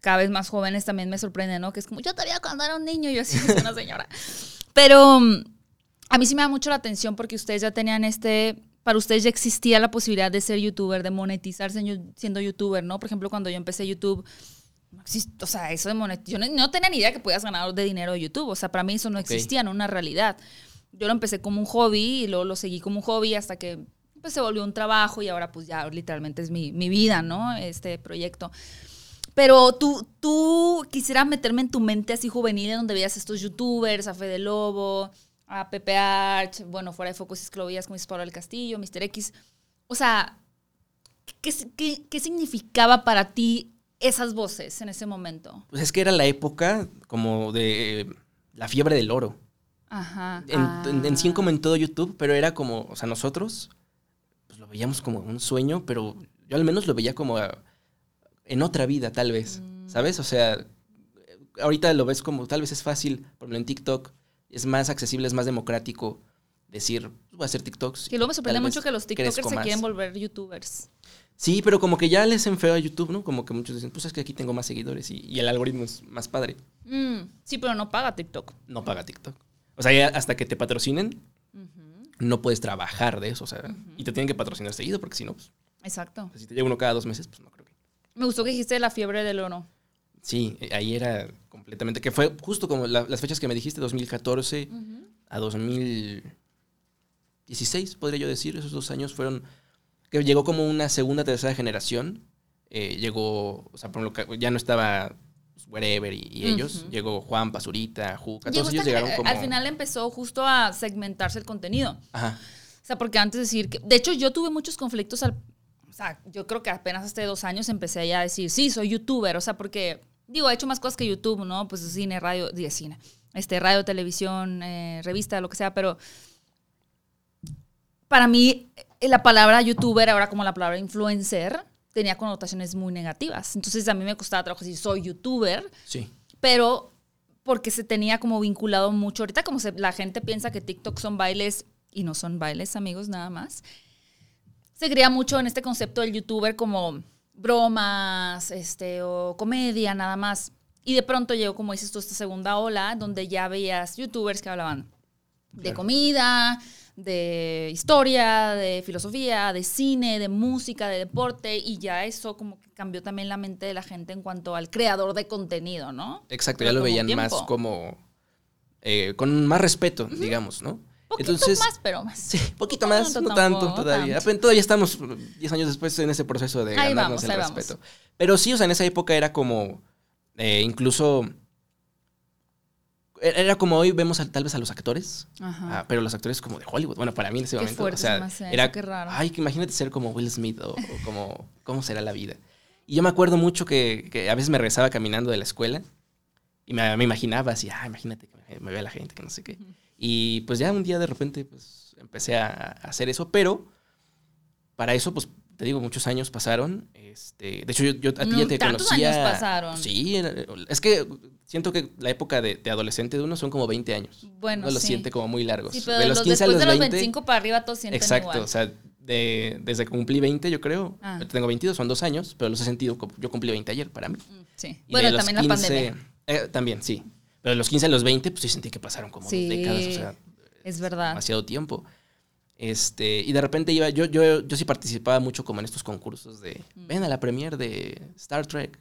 cada vez más jóvenes también me sorprende, ¿no? Que es como, yo todavía cuando era un niño, yo sí soy una señora. Pero mm, a mí sí me da mucho la atención porque ustedes ya tenían este, para ustedes ya existía la posibilidad de ser youtuber, de monetizarse en- siendo youtuber, ¿no? Por ejemplo, cuando yo empecé YouTube, no exist- o sea, eso de monetizar, yo no, no tenía ni idea que podías ganar de dinero de YouTube, o sea, para mí eso no Ok. existía, no una realidad. Yo lo empecé como un hobby y luego lo seguí como un hobby hasta que pues, se volvió un trabajo y ahora pues ya literalmente es mi, mi vida, ¿no? Este proyecto. Pero tú, tú quisieras meterme en tu mente así juvenil, en donde veías estos youtubers, a Fede Lobo, a Pepe Arch, bueno, fuera de foco si es que lo veías Pablo del Castillo, Mr. X. O sea, ¿qué, qué, qué significaba para ti esas voces en ese momento? Pues es que era la época como de eh, la fiebre del oro. Ajá. En, en- en sí Ah. como en todo YouTube, pero era como, o sea, nosotros pues lo veíamos como un sueño, pero yo al menos lo veía como ah, en otra vida, tal vez, Mm. ¿sabes? O sea, ahorita lo ves como, tal vez es fácil, por ejemplo, en TikTok es más accesible, es más democrático decir, voy a hacer TikToks. Que luego me sorprende mucho que los TikTokers se quieren volver youtubers. Sí, pero como que ya les enfeo a YouTube, ¿no? Como que muchos dicen, pues es que aquí tengo más seguidores y, y el algoritmo es más padre. Mm, sí, pero no paga TikTok. No paga TikTok. O sea, hasta que te patrocinen, no puedes trabajar de eso, o sea, y te tienen que patrocinar seguido porque si no, pues, Exacto. si te llega uno cada dos meses, pues no creo que. Me gustó que dijiste la fiebre del oro. Sí, ahí era completamente, que fue justo como la- las fechas que me dijiste, 2014 a 2016, podría yo decir, esos dos años fueron, que llegó como una segunda, tercera generación, eh, llegó, o sea, por lo que ya no estaba pues, Wherever y, y ellos, Ujú. llegó Juan, Pazurita, Juca, todos ellos llegaron como... Al final empezó justo a segmentarse el contenido. Ajá. O sea, porque antes de decir que. De hecho, yo tuve muchos conflictos al. O sea, yo creo que apenas hace dos años empecé ya a decir, sí, soy youtuber. O sea, porque. Digo, he hecho más cosas que YouTube, ¿no? Pues cine, radio, digo, cine. Este, radio, televisión, eh, revista, lo que sea, pero. Para mí, eh, la palabra youtuber, ahora como la palabra influencer, tenía connotaciones muy negativas. Entonces, a mí me costaba trabajo decir, soy youtuber Sí. pero porque se tenía como vinculado mucho. Ahorita como se- la gente piensa que TikTok son bailes y no son bailes, amigos, nada más. Se crea mucho en este concepto del youtuber como bromas, este, o comedia, nada más. Y de pronto llegó, como dices tú, esta segunda ola, donde ya veías youtubers que hablaban de Claro. comida, de historia, de filosofía, de cine, de música, de deporte, y ya eso como que cambió también la mente de la gente en cuanto al creador de contenido, ¿no? Exacto, Pero ya lo veían más como. eh, con más respeto, digamos, ¿no? Poquito más, pero más. Sí, poquito No más, tanto no tanto tampoco, todavía. tanto. Todavía estamos 10 años después en ese proceso de Ahí ganarnos vamos, el ahí vamos. respeto. Pero sí, o sea, en esa época era como. eh, incluso. E-, Era como hoy vemos a- tal vez a los actores, Ajá. ah, pero los actores como de Hollywood. Bueno, para mí en ese Qué momento. fuerte o se sea, era. qué raro. Ay, que imagínate ser como Will Smith o, o como. ¿Cómo será la vida? Y yo me acuerdo mucho que, que a veces me regresaba caminando de la escuela y me, me imaginaba así, ah, imagínate que me, me vea la gente, que no sé qué. Y pues ya un día de repente pues empecé a, a hacer eso, pero para eso pues te digo, muchos años pasaron. Este, de hecho, yo, yo a ti No, ya te tantos conocía. años pasaron. Sí, es que siento que la época de, de adolescente de uno son como 20 años. Bueno, Uno los sí. siente como muy largos. Sí, pero de los los 15 a después los de 20. los 25 para arriba todos sienten exacto, igual. o sea, de- desde que cumplí 20, yo creo. Ah. Tengo 22, son dos años, pero los he sentido como. Yo cumplí 20 ayer para mí. Mm, Sí. Y Bueno, de los también la 15 pandemia. eh, también, sí. Pero de los 15 a los 20, pues sí sentí que pasaron como Sí. dos décadas, o sea, Es verdad. demasiado tiempo. Este, y de repente iba, yo, yo, yo sí participaba mucho como en estos concursos de, Mm. ven a la premier de Star Trek.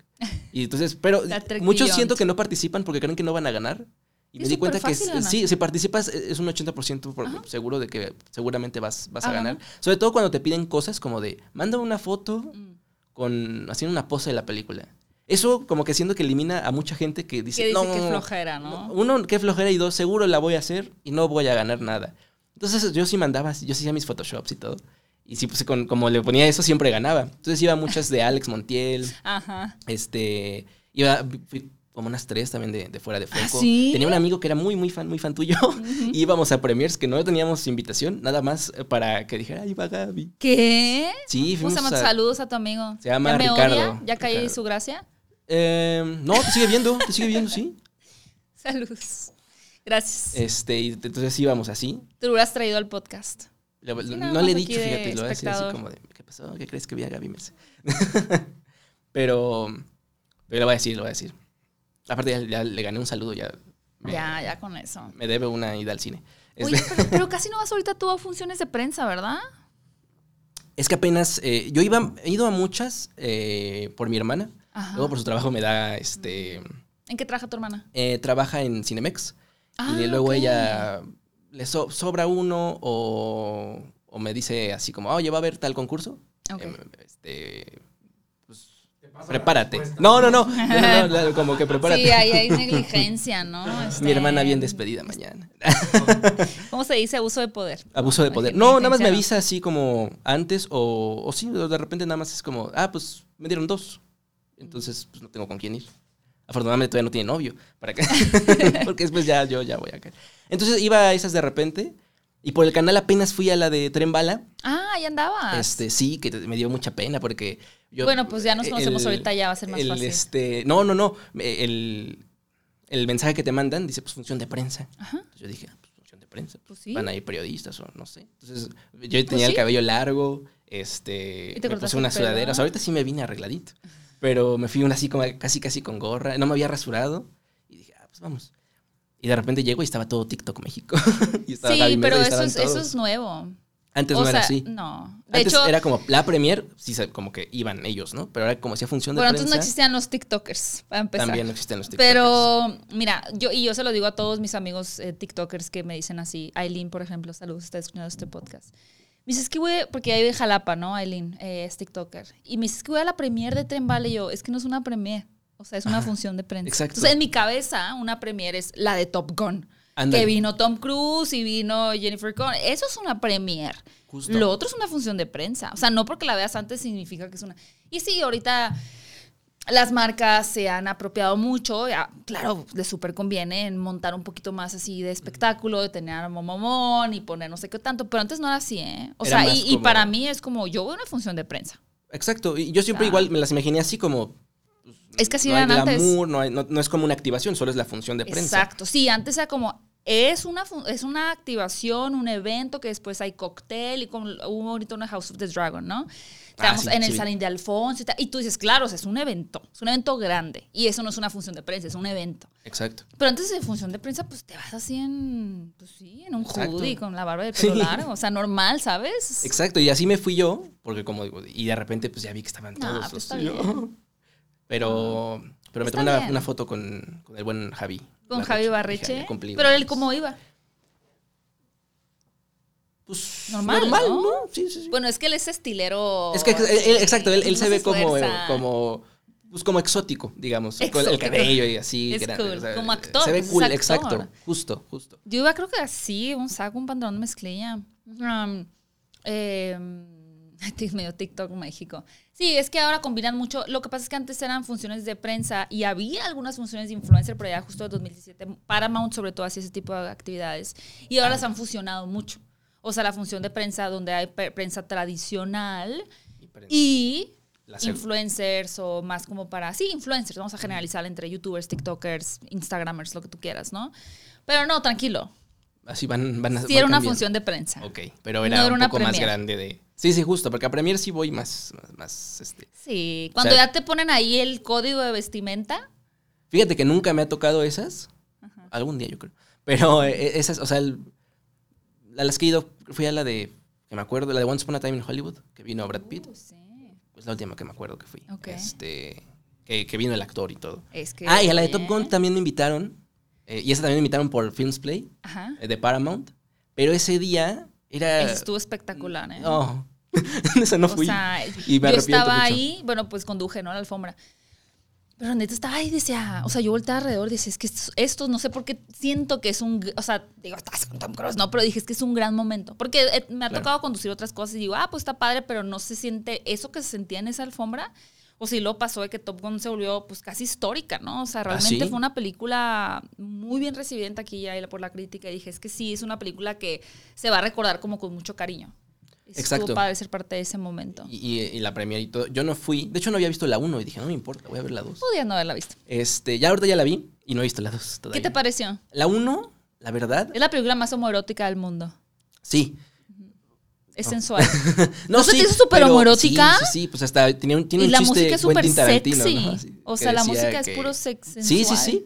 Y entonces, pero muchos Beyond. siento que no participan porque creen que no van a ganar. Y Es me di cuenta que sí, si participas eh, es un 80% por- seguro de que seguramente vas, vas a ganar. Sobre todo cuando te piden cosas como de, manda una foto Mm. con haciendo una pose de la película. Eso como que siento que elimina a mucha gente que dice, Que dice no, que flojera, ¿no? Uno, qué flojera y dos, seguro la voy a hacer y no voy a ganar nada. Entonces yo sí mandaba, yo sí hacía mis photoshops y todo. Y sí, pues con- como le ponía eso, siempre ganaba. Entonces iba a muchas de Alex Montiel, Ajá. este, iba, fui como unas tres también de, de fuera de foco. ¿Ah, sí? Tenía un amigo que era muy, muy fan, muy fan tuyo. y íbamos a premiers que no teníamos invitación, nada más para que dijera, ahí va Gaby. ¿Qué? Sí, ¿Cómo se fuimos a- Saludos a tu amigo. Se llama ¿Ya me Ricardo. odia? ¿Ya caí Ricardo. su gracia? Eh, no, te sigue viendo, te sigue viendo, sí. Saludos. Gracias. Este, y entonces íbamos así. Te lo hubieras traído al podcast. Le- Sí, no le he dicho, fíjate, lo voy a decir así como de, ¿qué pasó? ¿Qué crees que vi a Gaby Mesa? pero, pero lo voy a decir, lo voy a decir. Aparte ya, ya le gané un saludo, ya me, Ya, ya con eso. me debe una ida al cine. Este, Oye, pero, pero casi no vas ahorita tú a funciones de prensa, ¿verdad? es que apenas, eh, yo iba, he ido a muchas eh, por mi hermana. Ajá. Luego por su trabajo me da, este, ¿En qué trabaja tu hermana? eh, trabaja en Cinemex. Ah, y luego ok. ella le so- sobra uno o, o me dice así como, oye, va a haber tal concurso. Em, este, pues, prepárate. No, no, no, no, no, no, como que prepárate. Sí, ahí hay negligencia, ¿no? Este, Mi hermana bien despedida mañana. ¿Cómo se dice? Abuso de poder. Abuso de poder. No, nada más me avisa así como antes o, o sí, de repente nada más es como, ah, pues me dieron dos. Entonces, pues no tengo con quién ir. Afortunadamente todavía no tiene novio. ¿Para qué? Porque después ya yo ya voy a caer. Entonces iba a esas de repente y por el canal apenas fui a la de Tren Bala. Ah, ahí andabas. Este, sí, que me dio mucha pena porque yo... Bueno, pues ya nos conocemos ahorita, ya va a ser más el, fácil. Este, no, no, no. El, el mensaje que te mandan dice, pues, función de prensa. Ajá. Entonces yo dije, ah, pues, función de prensa. Pues sí. Van a ir periodistas o no sé. Entonces yo tenía sí. el cabello largo, este, ¿Y te me cortaste puse una sudadera. O sea, ahorita sí me vine arregladito. Pero me fui una así como casi, casi con gorra. No me había rasurado. Y dije, ah, pues vamos. Y de repente llego y estaba todo TikTok México. y estaba Sí, Gaby Mesa pero y eso es, eso es nuevo. Antes o no sea, era así. no. De Antes hecho, era como la premier, sí, como que iban ellos, ¿no? Pero ahora como hacía función de antes prensa, no existían los TikTokers, para empezar. también no existen los TikTokers. Pero, mira, yo, y yo se lo digo a todos mis amigos eh, TikTokers que me dicen así. Aileen, por ejemplo, saludos, está escuchando este podcast. Me dice, es que voy, porque ahí de Jalapa, ¿no? Aileen eh, es TikToker. Y me dice, es que voy a la premier de Tren Vale. Y yo, es que no es una premier. O sea, es una función de prensa. exacto. Entonces, en mi cabeza, una premier es la de Top Gun. Que vino Tom Cruise y vino Jennifer Connelly. Eso es una premier. Justo. Lo otro es una función de prensa. O sea, no porque la veas antes significa que es una. Y sí, ahorita las marcas se han apropiado mucho. ya, claro, les súper conviene en montar un poquito más así de espectáculo, de tener a momomón y poner no sé qué tanto. Pero antes no era así, ¿eh? O Era sea, y, para mí es como yo veo una función de prensa. Exacto. Y yo siempre igual me las imaginé así como. Es que así no hay antes. glamour, no, hay- no- no es como una activación, solo es la función de prensa. Exacto. Sí, antes era como. Es una, es una activación, un evento que después hay cóctel y como hubo ahorita una House of the Dragon, ¿no? Ah, sí, en el sí. Salín de Alfonso y, tal, y tú dices, claro, o sea, es un evento, es un evento grande y eso no es una función de prensa, es un evento. Exacto. Pero antes de función de prensa, pues te vas así en, pues sí, en un Exacto. hoodie con la barba de pelo Sí. largo, o sea, normal, ¿sabes? Exacto. Y así me fui yo, porque como digo, y de repente pues ya vi que estaban todos. pues así, bien. Pero, pero me tomé una, foto con, con el buen Javi. Con Javi Barreche. Pero él. ¿cómo iba? Pues Normal, normal, ¿no? ¿no? Sí, sí, sí. Bueno, es que él es estilero. Es que, él- él- exacto, él, él se ve como, como, pues como exótico, digamos. con Exótico. El cabello y así. Es grande, cool, como actor, Se ve pues es cool, actor. exacto. Justo, justo. Yo iba creo que así, un saco, un pantalón de mezclilla. Um, eh, medio TikTok México. Sí, es que ahora combinan mucho. Lo que pasa es que antes eran funciones de prensa y había algunas funciones de influencer, pero ya justo en 2017, Paramount sobre todo hacía ese tipo de actividades. Y ahora las han fusionado mucho. O sea, la función de prensa donde hay prensa tradicional Y prensa. influencers o más como para, sí, influencers, vamos a generalizar entre youtubers, tiktokers, instagramers, lo que tú quieras, ¿no? Pero no, tranquilo. Así van, van a Sí van era una cambiando. función de prensa. Ok, pero No era, era un poco más grande de... Sí, sí, justo, porque a Premier sí voy más, más, más, este... Sí, cuando sea- ya te ponen ahí el código de vestimenta, Fíjate que nunca me ha tocado esas. Algún día yo creo. Pero eh, esas, o sea, el- a las que he ido, fui a la de, que me acuerdo, la de Once Upon a Time in Hollywood, que vino Brad Pitt. Uh, sí. Es la última que me acuerdo que fui. Ok. Este, que, que vino el actor y todo. Es que. Ah, y a la de. Top Gun también me invitaron. eh, y esa también me invitaron por Films Play, Ajá. eh, de Paramount. Pero ese día era... Estuvo espectacular, ¿eh? No, esa no O fui. sea, y me yo estaba mucho. ahí, bueno, pues conduje, ¿no? La alfombra. Pero neta estaba ahí y decía, o sea, yo volteaba alrededor y decía, es que esto, esto, no sé por qué siento que es un, o sea, digo, estás con Tom Cruise, no, pero dije, es que es un gran momento. Porque eh, me ha Claro. tocado conducir otras cosas y digo, ah, pues está padre, pero no se siente eso que se sentía en esa alfombra. O si lo pasó de que Top Gun se volvió pues casi histórica, ¿no? O sea, realmente Ah, sí? fue una película muy bien recibida en taquilla y por la crítica. Y dije, es que sí, es una película que se va a recordar como con mucho cariño. Estuvo Exacto. padre ser parte de ese momento. Y, y- y la premier y todo. Yo no fui. De hecho, no había visto la 1 y dije, no me importa, voy a ver la 2. Podía no haberla visto. Este, ya ahorita ya la vi y no he visto la 2 todavía. ¿Qué te pareció? La 1, la verdad, Es la película más homoerótica del mundo. sí. Es sensual. No, ¿No se sí, hizo súper homoerótica? Sí, sí, sí, pues hasta tiene un, tiene y un la chiste música es súper sexy. ¿no? Así, o sea, la música que- es puro sex sensual. Sí, sí, sí.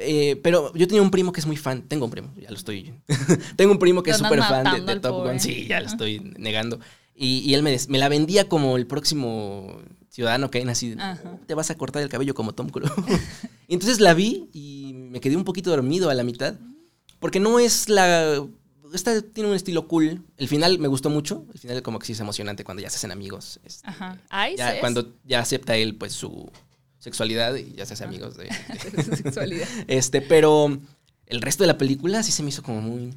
Eh, pero yo tenía un primo que es muy fan. Tengo un primo, ya lo estoy. Tengo un primo que es súper fan de, de Top. Gun. Sí, ya lo estoy negando. Y, y él me, me la vendía como el próximo ciudadano Kane, así. de, Ajá. Te vas a cortar el cabello como Tom Cruise. y entonces la vi y me quedé un poquito dormido a la mitad. Porque no es la. Esta tiene un estilo cool. El final me gustó mucho. El final, como que sí es emocionante cuando ya se hacen amigos. este, Ajá. Ay, ya, ¿sabes? cuando ya acepta él, pues, su sexualidad y ya se hace amigos de. Sexualidad. Este, pero el resto de la película sí se me hizo como muy.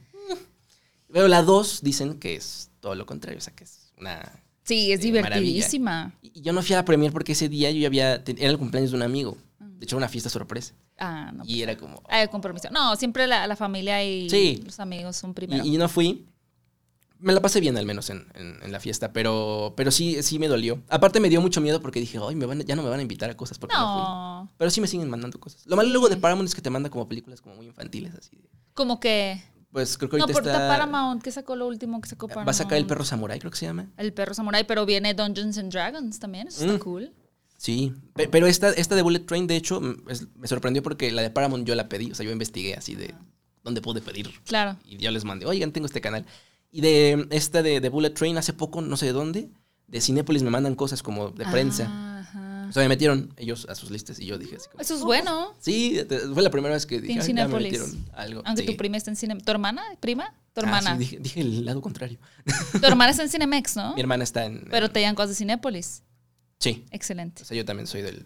Pero la 2 dicen que es todo lo contrario, o sea, que es una. Sí, es Eh, maravilla. divertidísima. Y yo no fui a la premier porque ese día yo ya había. Era el cumpleaños de un amigo. De hecho, una fiesta sorpresa. Ah, no. Y era como. Hay compromiso. No, siempre la, la familia y Sí. los amigos son primero. Y, y no fui. Me la pasé bien al menos en, en- en la fiesta, pero, pero sí, sí me dolió. Aparte me dio mucho miedo porque dije, ay, me van, ya no me van a invitar a cosas porque no, fui. no, Pero sí me siguen mandando cosas. Lo malo luego de Paramount es que te manda como películas como muy infantiles, así. como que... Pues creo que No, ahorita por está... Paramount, ¿qué sacó lo último que sacó Paramount? Va a sacar El Perro Samurai, creo que se llama. El perro samurai, pero viene Dungeons and Dragons también, eso está Mm. cool. Sí, pe- pero esta, esta de Bullet Train, de hecho, me sorprendió porque la de Paramount yo la pedí, o sea, yo investigué así de dónde pude pedir. Claro. Y yo les mandé, oigan, tengo este canal. Y de esta de, de Bullet Train, hace poco, no sé de dónde, de Cinépolis me mandan cosas como de prensa. Ajá. O sea, me metieron ellos a sus listas y yo dije así como, Eso es bueno. Sí, fue la primera vez que dije, Team "Ay, ya me metieron algo. Aunque Sí. tu prima está en cine. ¿Tu hermana? ¿Prima? Tu Ah, hermana. sí, dije, dije el lado contrario. Tu hermana está en Cinemex, ¿no? Mi hermana está en... Pero te llegan cosas de Cinépolis. Sí, Excelente. o sea, yo también soy del...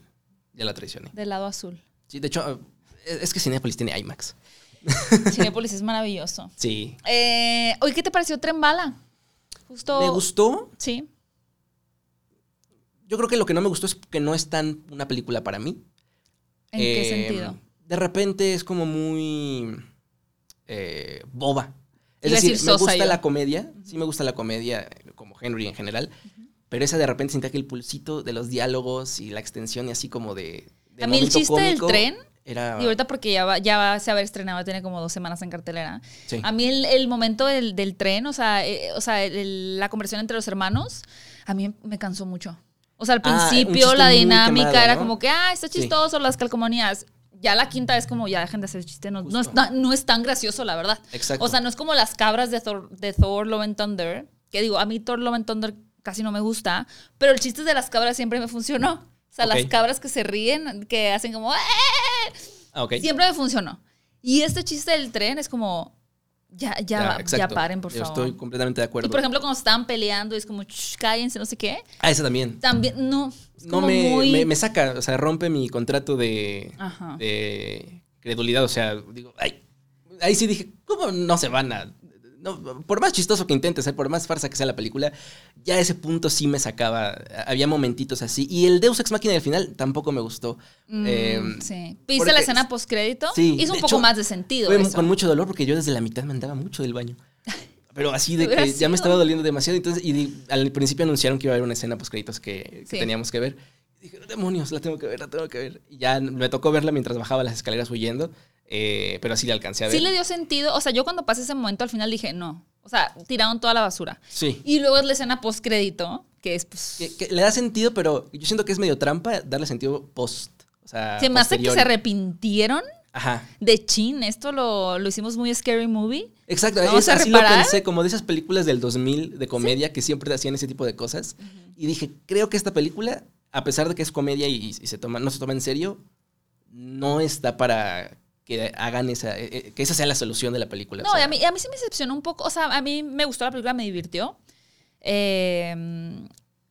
Ya la traicioné. Del lado azul. Sí, de hecho, eh, es que Cinépolis tiene IMAX. Cinépolis es maravilloso. Sí. Eh, Oye, ¿qué te pareció Tren Bala? Justo. Me gustó. Sí. Yo creo que lo que no me gustó es que no es tan una película para mí. ¿En qué Eh, sentido? De repente es como muy eh, boba. Es decir, decir me gusta yo. la comedia, sí me gusta la comedia como Henry en general, pero esa de repente sentía que el pulsito de los diálogos y la extensión y así como de... de A mí el chiste del tren, Era... Y ahorita porque ya va, ya va, se haber estrenado, tiene como dos semanas en cartelera. Sí. A mí el, el momento del, del tren, o sea, eh, o sea el- la conversación entre los hermanos, a mí me cansó mucho. O sea, al Ah, principio la dinámica quemado, era ¿no? como que, ah, está Sí. chistoso, las calcomanías. Ya la quinta es como, ya dejen de hacer chiste, no, no, es, no es tan gracioso, la verdad. Exacto. O sea, no es como las cabras de Thor, de Thor Love and Thunder, que digo, a mí Thor Love and Thunder casi no me gusta, pero el chiste de las cabras siempre me funcionó. O sea, las Ok. cabras que se ríen, que hacen como, "Eh", Ah, ok. Siempre me funcionó. Y este chiste del tren es como, ya, ya, ya, paren, por Yo favor. Estoy completamente de acuerdo. y por ejemplo, cuando estaban peleando, es como, "Shh, cállense, no sé qué. ah, esa también. También, no, es No como me, muy... me, me saca, o sea, rompe mi contrato de, Ajá. de credulidad. O sea, digo, ay, ahí sí dije, ¿cómo no se van a...? No, por más chistoso que intente ser, por más farsa que sea la película, ya ese punto sí me sacaba. Había momentitos así. Y el Deus Ex Machina del final tampoco me gustó. Mm, Eh, sí. ¿Viste la escena postcrédito? Sí, Hizo un poco hecho, más de sentido Fue eso. con mucho dolor porque yo desde la mitad me andaba mucho del baño. Pero así de que ya me estaba doliendo demasiado. Entonces, y al principio anunciaron que iba a haber una escena post créditos que, que Sí. teníamos que ver. Y dije, demonios, la tengo que ver, la tengo que ver. Y ya me tocó verla mientras bajaba las escaleras huyendo. Eh, pero así la alcancé a ver. Sí le dio sentido. O sea, yo cuando pasé ese momento al final dije, no. O sea, tiraron toda la basura. Sí. Y luego es la escena post crédito, que es pues. Que, que le da sentido, pero yo siento que es medio trampa darle sentido post. O sea, se me hace que se arrepintieron Ajá. de chin. Esto lo, lo hicimos muy scary movie. Exacto, Vamos es- a así lo pensé, como de esas películas del 2000 de comedia que siempre hacían ese tipo de cosas. Y dije, creo que esta película, a pesar de que es comedia y, y se toma, no se toma en serio, no está para que hagan esa, eh, eh, que esa sea la solución de la película. No, o sea, y a mí, a mí sí me decepcionó un poco. O sea, a mí me gustó la película, me divirtió. Eh,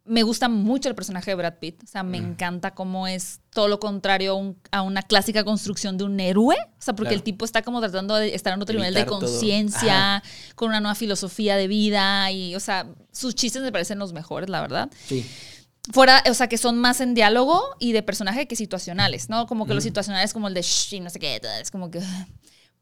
me gusta mucho el personaje de Brad Pitt. O sea, me Mm. encanta cómo es todo lo contrario a, un- a una clásica construcción de un héroe. O sea, porque Claro. el tipo está como tratando de estar en otro nivel de Evitar conciencia, con una nueva filosofía de vida. Y, o sea, sus chistes me parecen los mejores, la verdad. Sí. Fuera, o sea, que son más en diálogo y de personaje que situacionales, ¿no? Como que los situacionales como el de shh y no sé qué, es como que...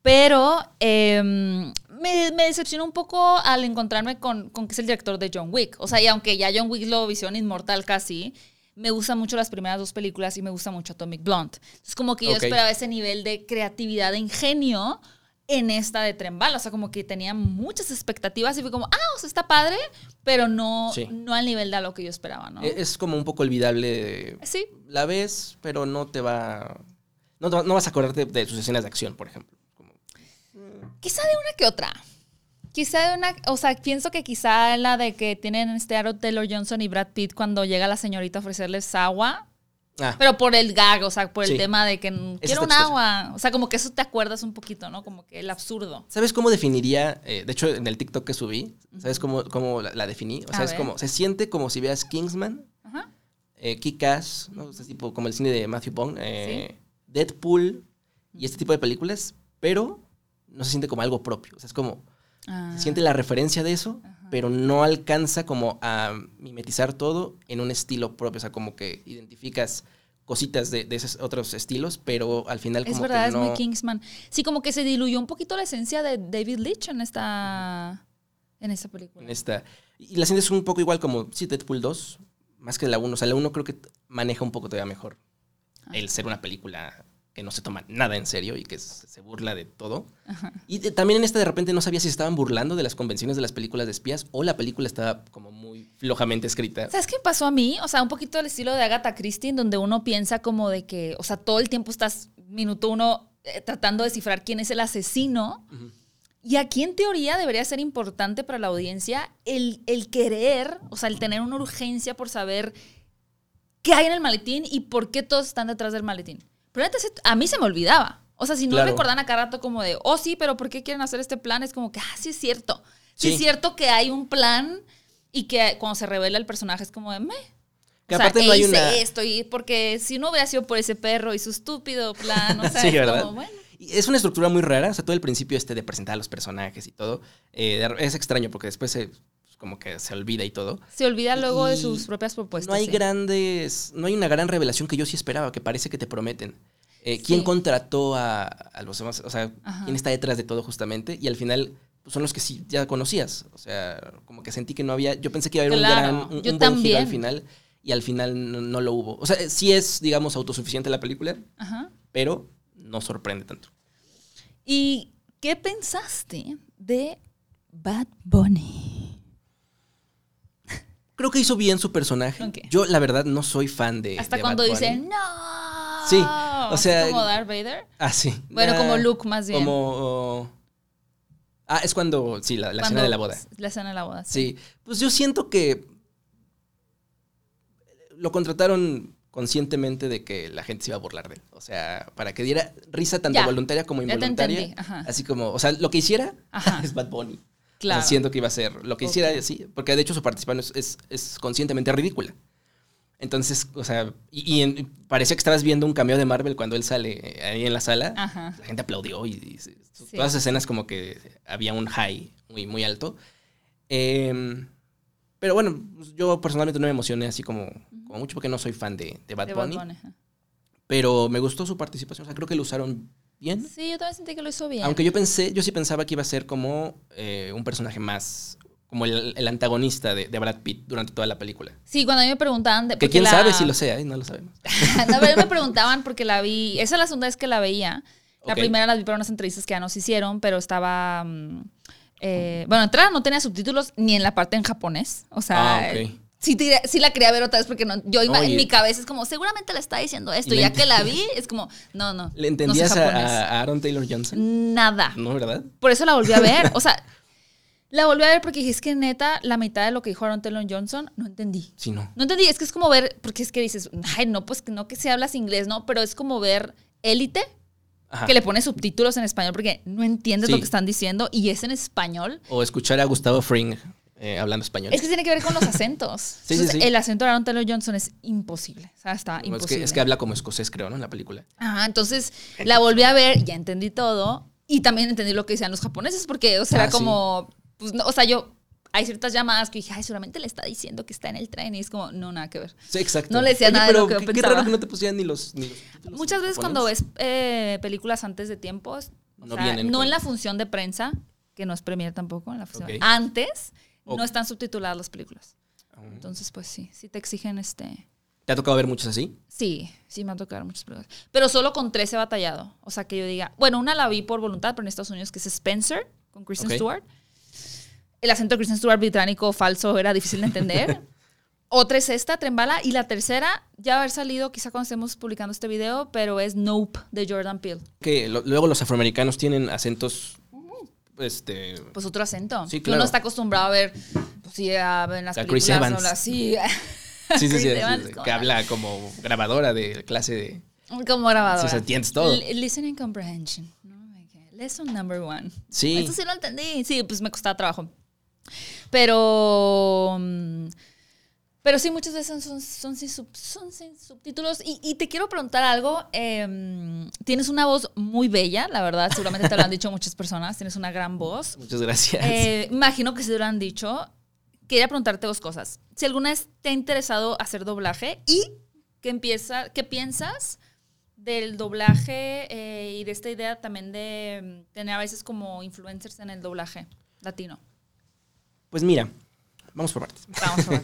Pero eh, me, me decepcionó un poco al encontrarme con, con que es el director de John Wick. O sea, y aunque ya John Wick lo visión inmortal casi, me gustan mucho las primeras dos películas y me gusta mucho Atomic Blonde. Es como que yo Ok. esperaba ese nivel de creatividad, de ingenio en esta de Tren Bala. O sea, como que tenía muchas expectativas y fue como, ah, o sea, está padre, pero no, Sí. no al nivel de lo que yo esperaba, ¿no? E- Es como un poco olvidable. Sí, La ves, pero no te va... No, te va- no vas a acordarte de sus escenas de acción, por ejemplo. Como- quizá de una que otra. Quizá de una, o sea, pienso que quizá la de que tienen este Aaron Taylor Johnson y Brad Pitt cuando llega la señorita a ofrecerles agua, Ah, pero por el gag, o sea, por el Sí. tema de que quiero un agua. O sea, como que eso te acuerdas un poquito, ¿no? Como que el absurdo. ¿Sabes cómo definiría? eh, de hecho, en el TikTok que subí, ¿sabes cómo, cómo la, la definí? O A sea, es ver. como, se siente como si veas Kingsman, Ajá. eh, Kick-Ass, ¿no? O sea, tipo como el cine de Matthew Bond, eh, Deadpool y este tipo de películas, pero no se siente como algo propio. O sea, es como, Ah. se siente la referencia de eso, pero no alcanza como a mimetizar todo en un estilo propio. O sea, como que identificas cositas de, de esos otros estilos, pero al final como Es verdad, que es muy Kingsman. Sí, como que se diluyó un poquito la esencia de David Leitch en esta, en esta película. en esta. Y la sientes un poco igual como, sí, Deadpool 2, más que la 1. O sea, la 1 creo que maneja un poco todavía mejor Ah. el ser una película que no se toma nada en serio y que se burla de todo. Ajá. Y de- también en esta de repente no sabía si estaban burlando de las convenciones de las películas de espías o la película estaba como muy flojamente escrita. ¿Sabes qué pasó a mí? O sea, un poquito el estilo de Agatha Christie, en donde uno piensa como de que, o sea, todo el tiempo estás, minuto uno, eh, tratando de descifrar quién es el asesino. Y aquí, en teoría, debería ser importante para la audiencia el, el querer, o sea, el tener una urgencia por saber qué hay en el maletín y por qué todos están detrás del maletín. Pero antes a mí se me olvidaba. O sea, si no Claro. recordan a cada rato como de, oh sí, pero ¿por qué quieren hacer este plan? Es como que, ah, sí es cierto. Sí, Sí. es cierto que hay un plan y que cuando se revela el personaje es como de, me. Que o sea, aparte no e hay hice una... esto y porque si no hubiera sido por ese perro y su estúpido plan, o sea, Sí, es ¿verdad? como, bueno. Es una estructura muy rara, o sea, todo el principio este de presentar a los personajes y todo, eh, es extraño porque después se, pues, como que se olvida y todo. Se olvida luego de sus propias propuestas. no hay sí. grandes, no hay una gran revelación que yo sí esperaba, que parece que te prometen. Eh, ¿Quién Sí. contrató a, a los demás? O sea, Ajá. ¿quién está detrás de todo justamente? Y al final pues, son los que sí ya conocías. O sea, como que sentí que no había, yo pensé que iba a haber Claro, un gran, un, buen giro al final y al final no, no lo hubo. O sea, sí es, digamos, autosuficiente la película, Ajá. pero no sorprende tanto. ¿Y qué pensaste de Bad Bunny? Creo que hizo bien su personaje. Yo, la verdad, no soy fan de. Hasta de cuando Bunny. no. Sí, o sea- como Darth Vader. Ah, sí. Bueno, Ah, como Luke más bien. Como. Ah, es cuando. Sí, la, la Cuando- escena de la boda. La escena de la boda, sí. Sí. Pues yo siento que. Lo contrataron conscientemente de que la gente se iba a burlar de él. O sea, para que diera risa tanto Ya, voluntaria como ya te involuntaria. entendí, ajá. Así como, o sea, lo que hiciera Ajá. es Bad Bunny. Claro. O sea, siento que iba a ser lo que hiciera, sí, porque de hecho su participación es, es- es conscientemente ridícula. Entonces, o sea, y, y en- parecía que estabas viendo un cameo de Marvel cuando él sale eh, ahí en la sala. Ajá. La gente aplaudió y, y Sí. todas las escenas como que había un high muy, muy alto. Em, pero bueno, pues, yo personalmente no me emocioné así como, como mucho porque no soy fan de, de Bad De Bunny. Bunny, ajá. Pero me gustó su participación. O sea, creo que lo usaron bien. Sí, yo también sentí que lo hizo bien. Aunque yo pensé, yo sí pensaba que iba a ser como eh, un personaje más, como el, el antagonista de, de Brad Pitt durante toda la película. Sí, cuando a mí me preguntaban... De, Que quién la- sabe si lo sea, ¿eh? no lo sabemos. no, pero me preguntaban porque la vi. Esa es la segunda vez que la veía. La primera la vi para unas entrevistas que ya nos hicieron, pero estaba. mm, eh, bueno, entrada no tenía subtítulos ni en la parte en japonés. O sea. Ah. Sí, te- sí la quería ver otra vez porque no, yo Oye. en mi cabeza es como, seguramente le está diciendo esto. ¿Y ya que la vi, es como, no, no. ¿Le no sé entendías a- Aaron Taylor Johnson? Nada. No, ¿verdad? Por eso la volví a ver. O sea, la volví a ver porque dije, es que neta, la mitad de lo que dijo Aaron Taylor Johnson, no entendí. Sí, no. No entendí, es que es como ver, porque es que dices, ay, no, pues no que si hablas inglés, no, pero es como ver élite, Ajá. que le pone subtítulos en español porque no entiendes lo que están diciendo y es en español. O escuchar a Gustavo Fring eh, hablando español. Es que tiene que ver con los acentos. Sí, sí, Entonces, sí. El acento de Aaron Taylor Johnson es imposible. O sea, está No, es, imposible. que, es que habla como escocés, creo, ¿no? En la película. Ajá, entonces la volví a ver, ya entendí todo y también entendí lo que decían los japoneses porque, o sea, Ah, era como, pues, no, o sea, yo, hay ciertas llamadas que dije, ay, seguramente le está diciendo que está en el tren y es como, no, nada que ver. Sí, exacto. No le decía nada de pero lo que yo qué, raro que no te pusieran ni los, ni los subtítulos Muchas veces cuando ves eh, películas antes de tiempos, No sea, vienen no en la función de prensa, que no es premier tampoco, en la función. Ok. Antes No están subtituladas las películas. Ah. Entonces, pues sí, sí te exigen este... ¿Te ha tocado ver muchos así? Sí, sí me han tocado muchas películas. Pero solo con tres he batallado. O sea, que yo diga... Bueno, una la vi por voluntad, pero en Estados Unidos, que es Spencer, con Kristen. Stewart. El acento de Kristen Stewart británico falso era difícil de entender. Otra es esta, Trembala. Y la tercera, ya va a haber salido quizá cuando estemos publicando este video, pero es Nope, de Jordan Peele. Que lo- luego los afroamericanos tienen acentos, este... Pues otro acento. Sí, claro. Uno está acostumbrado a ver, pues sí, a en las A Chris películas Evans. así. Sí, sí, sí, Evans, que habla como grabadora de clase de... Como grabadora. Sí, o sea, entiendes todo. L- listening comprehension. Lesson number one. Sí. Eso sí lo entendí. Sí, pues me costaba trabajo. Pero. mm, Pero sí, muchas veces son, son, sin, sub- son sin subtítulos. Y, y te quiero preguntar algo. em, tienes una voz muy bella, la verdad. Seguramente te lo han dicho muchas personas. Tienes una gran voz. Muchas gracias. Eh, imagino que se lo han dicho. Quería preguntarte dos cosas. Si alguna vez te ha interesado hacer doblaje y qué, empieza, qué piensas del doblaje eh, y de esta idea también de mm, tener a veces como influencers en el doblaje latino. Pues mira, vamos por partes. Vamos a ver.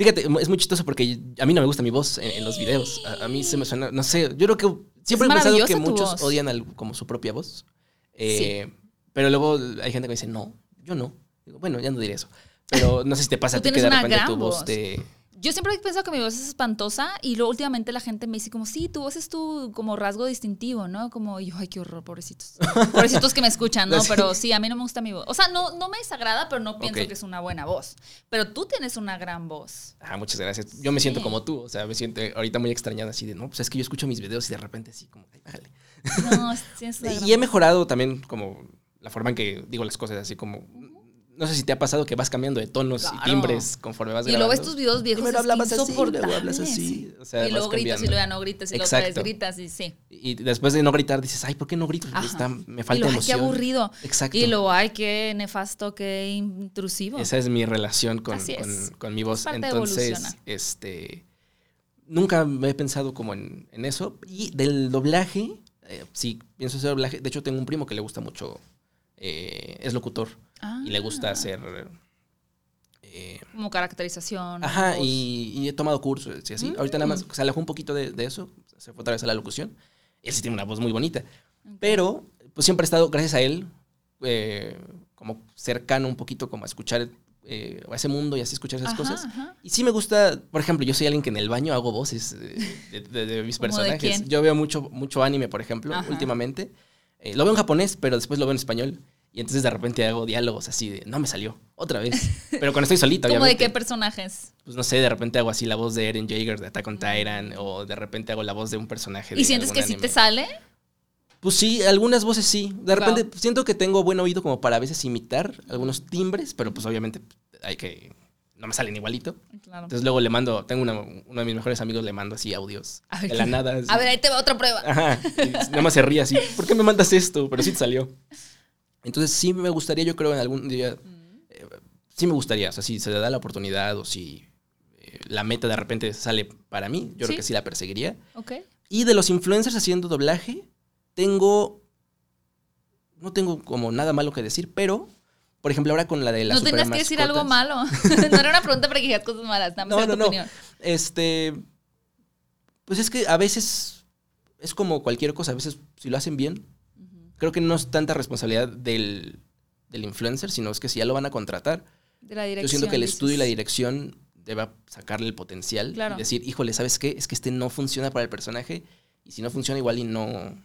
Sí. Fíjate, es muy chistoso porque a mí no me gusta mi voz en, en los videos. A, a mí se me suena, no sé, yo creo que siempre Es he pensado que muchos voz. odian al- como su propia voz. Eh, Pero luego hay gente que me dice, no, yo no. Digo, bueno, ya no diré eso. Pero no sé si te pasa a ti que de repente tu voz voz. te... Yo siempre he pensado que mi voz es espantosa y luego últimamente la gente me dice como, sí, tu voz es tu como rasgo distintivo, ¿no? Como, y yo, ay, qué horror, pobrecitos. Pobrecitos que me escuchan, ¿no? Sí. Pero sí, a mí no me gusta mi voz. O sea, no, no me desagrada, pero no pienso que es una buena voz. Pero tú tienes una gran voz. Ah, muchas gracias. Yo me siento Sí. como tú, o sea, me siento ahorita muy extrañada así de, no, pues es que yo escucho mis videos y de repente así como, ay, bájale. No, una gran Y he mejorado también como la forma en que digo las cosas, así como... No sé si te ha pasado que vas cambiando de tonos Claro. y timbres conforme vas Y luego ves grabando. tus videos viejos Primero es que hablabas así, luego hablas así, o sea, y luego gritas y luego ya no gritas y luego otra vez Exacto. gritas y sí. Y después de no gritar dices, ay, ¿por qué no grito? Está- me y falta luego, ay, qué emoción. aburrido. Exacto. Y luego, ay, qué nefasto, qué intrusivo. Esa es mi relación con, Así es. con- con mi voz. Parte Entonces, evoluciona. este. Nunca me he pensado como en, en eso. Y del doblaje, eh, sí, pienso hacer doblaje. De hecho, tengo un primo que le gusta mucho. eh, es locutor. Y le gusta Ah. hacer. eh, Como caracterización. Ajá, y, y he tomado cursos y así. Ahorita nada más se alejó un poquito de, de eso. Se fue otra vez a la locución. Él sí tiene una voz muy bonita. Pero, pues siempre he estado, gracias a él, eh, como cercano un poquito como a escuchar eh, a ese mundo y así escuchar esas Ajá, cosas. ajá. Y sí me gusta, por ejemplo, yo soy alguien que en el baño hago voces eh, de, de- de mis ¿Cómo de personajes. Yo veo mucho, mucho anime, por ejemplo, Ajá. últimamente. Eh, lo veo en japonés, pero después lo veo en español. Y entonces de repente hago diálogos así de, no me salió, otra vez. Pero cuando estoy solita, ¿Cómo de qué personajes? Pues no sé, de repente hago así la voz de Eren Jaeger de Attack on Titan, o de repente hago la voz de un personaje de ¿Y sientes que sí anime. te sale? Pues sí, algunas voces sí. De Wow. repente siento que tengo buen oído como para a veces imitar algunos timbres, pero pues obviamente hay que... No me salen igualito. Claro. Entonces luego le mando, tengo una- uno de mis mejores amigos, le mando así audios A ver, de la nada. así. A ver, ahí te va otra prueba. Ajá. Y nada más se ríe así. ¿Por qué me mandas esto? Pero sí te salió. Entonces sí me gustaría, yo creo, en algún día. eh, sí me gustaría. O sea, si se le da la oportunidad o si eh, la meta de repente sale para mí, yo Sí. creo que sí la perseguiría. Ok. Y de los influencers haciendo doblaje, tengo. No tengo como nada malo que decir, pero. Por ejemplo, ahora con la de las no tenías que decir algo malo. no era una pregunta para que dijeras cosas malas. Nada más No, no, tu no. opinión. Este. Pues es que a veces es como cualquier cosa. A veces, si lo hacen bien, creo que no es tanta responsabilidad del, del influencer, sino es que si ya lo van a contratar, De la yo dirección. siento que el dices. estudio y la dirección deba sacarle el potencial Claro. y decir, híjole, ¿sabes qué? Es que este no funciona para el personaje y si no funciona igual y no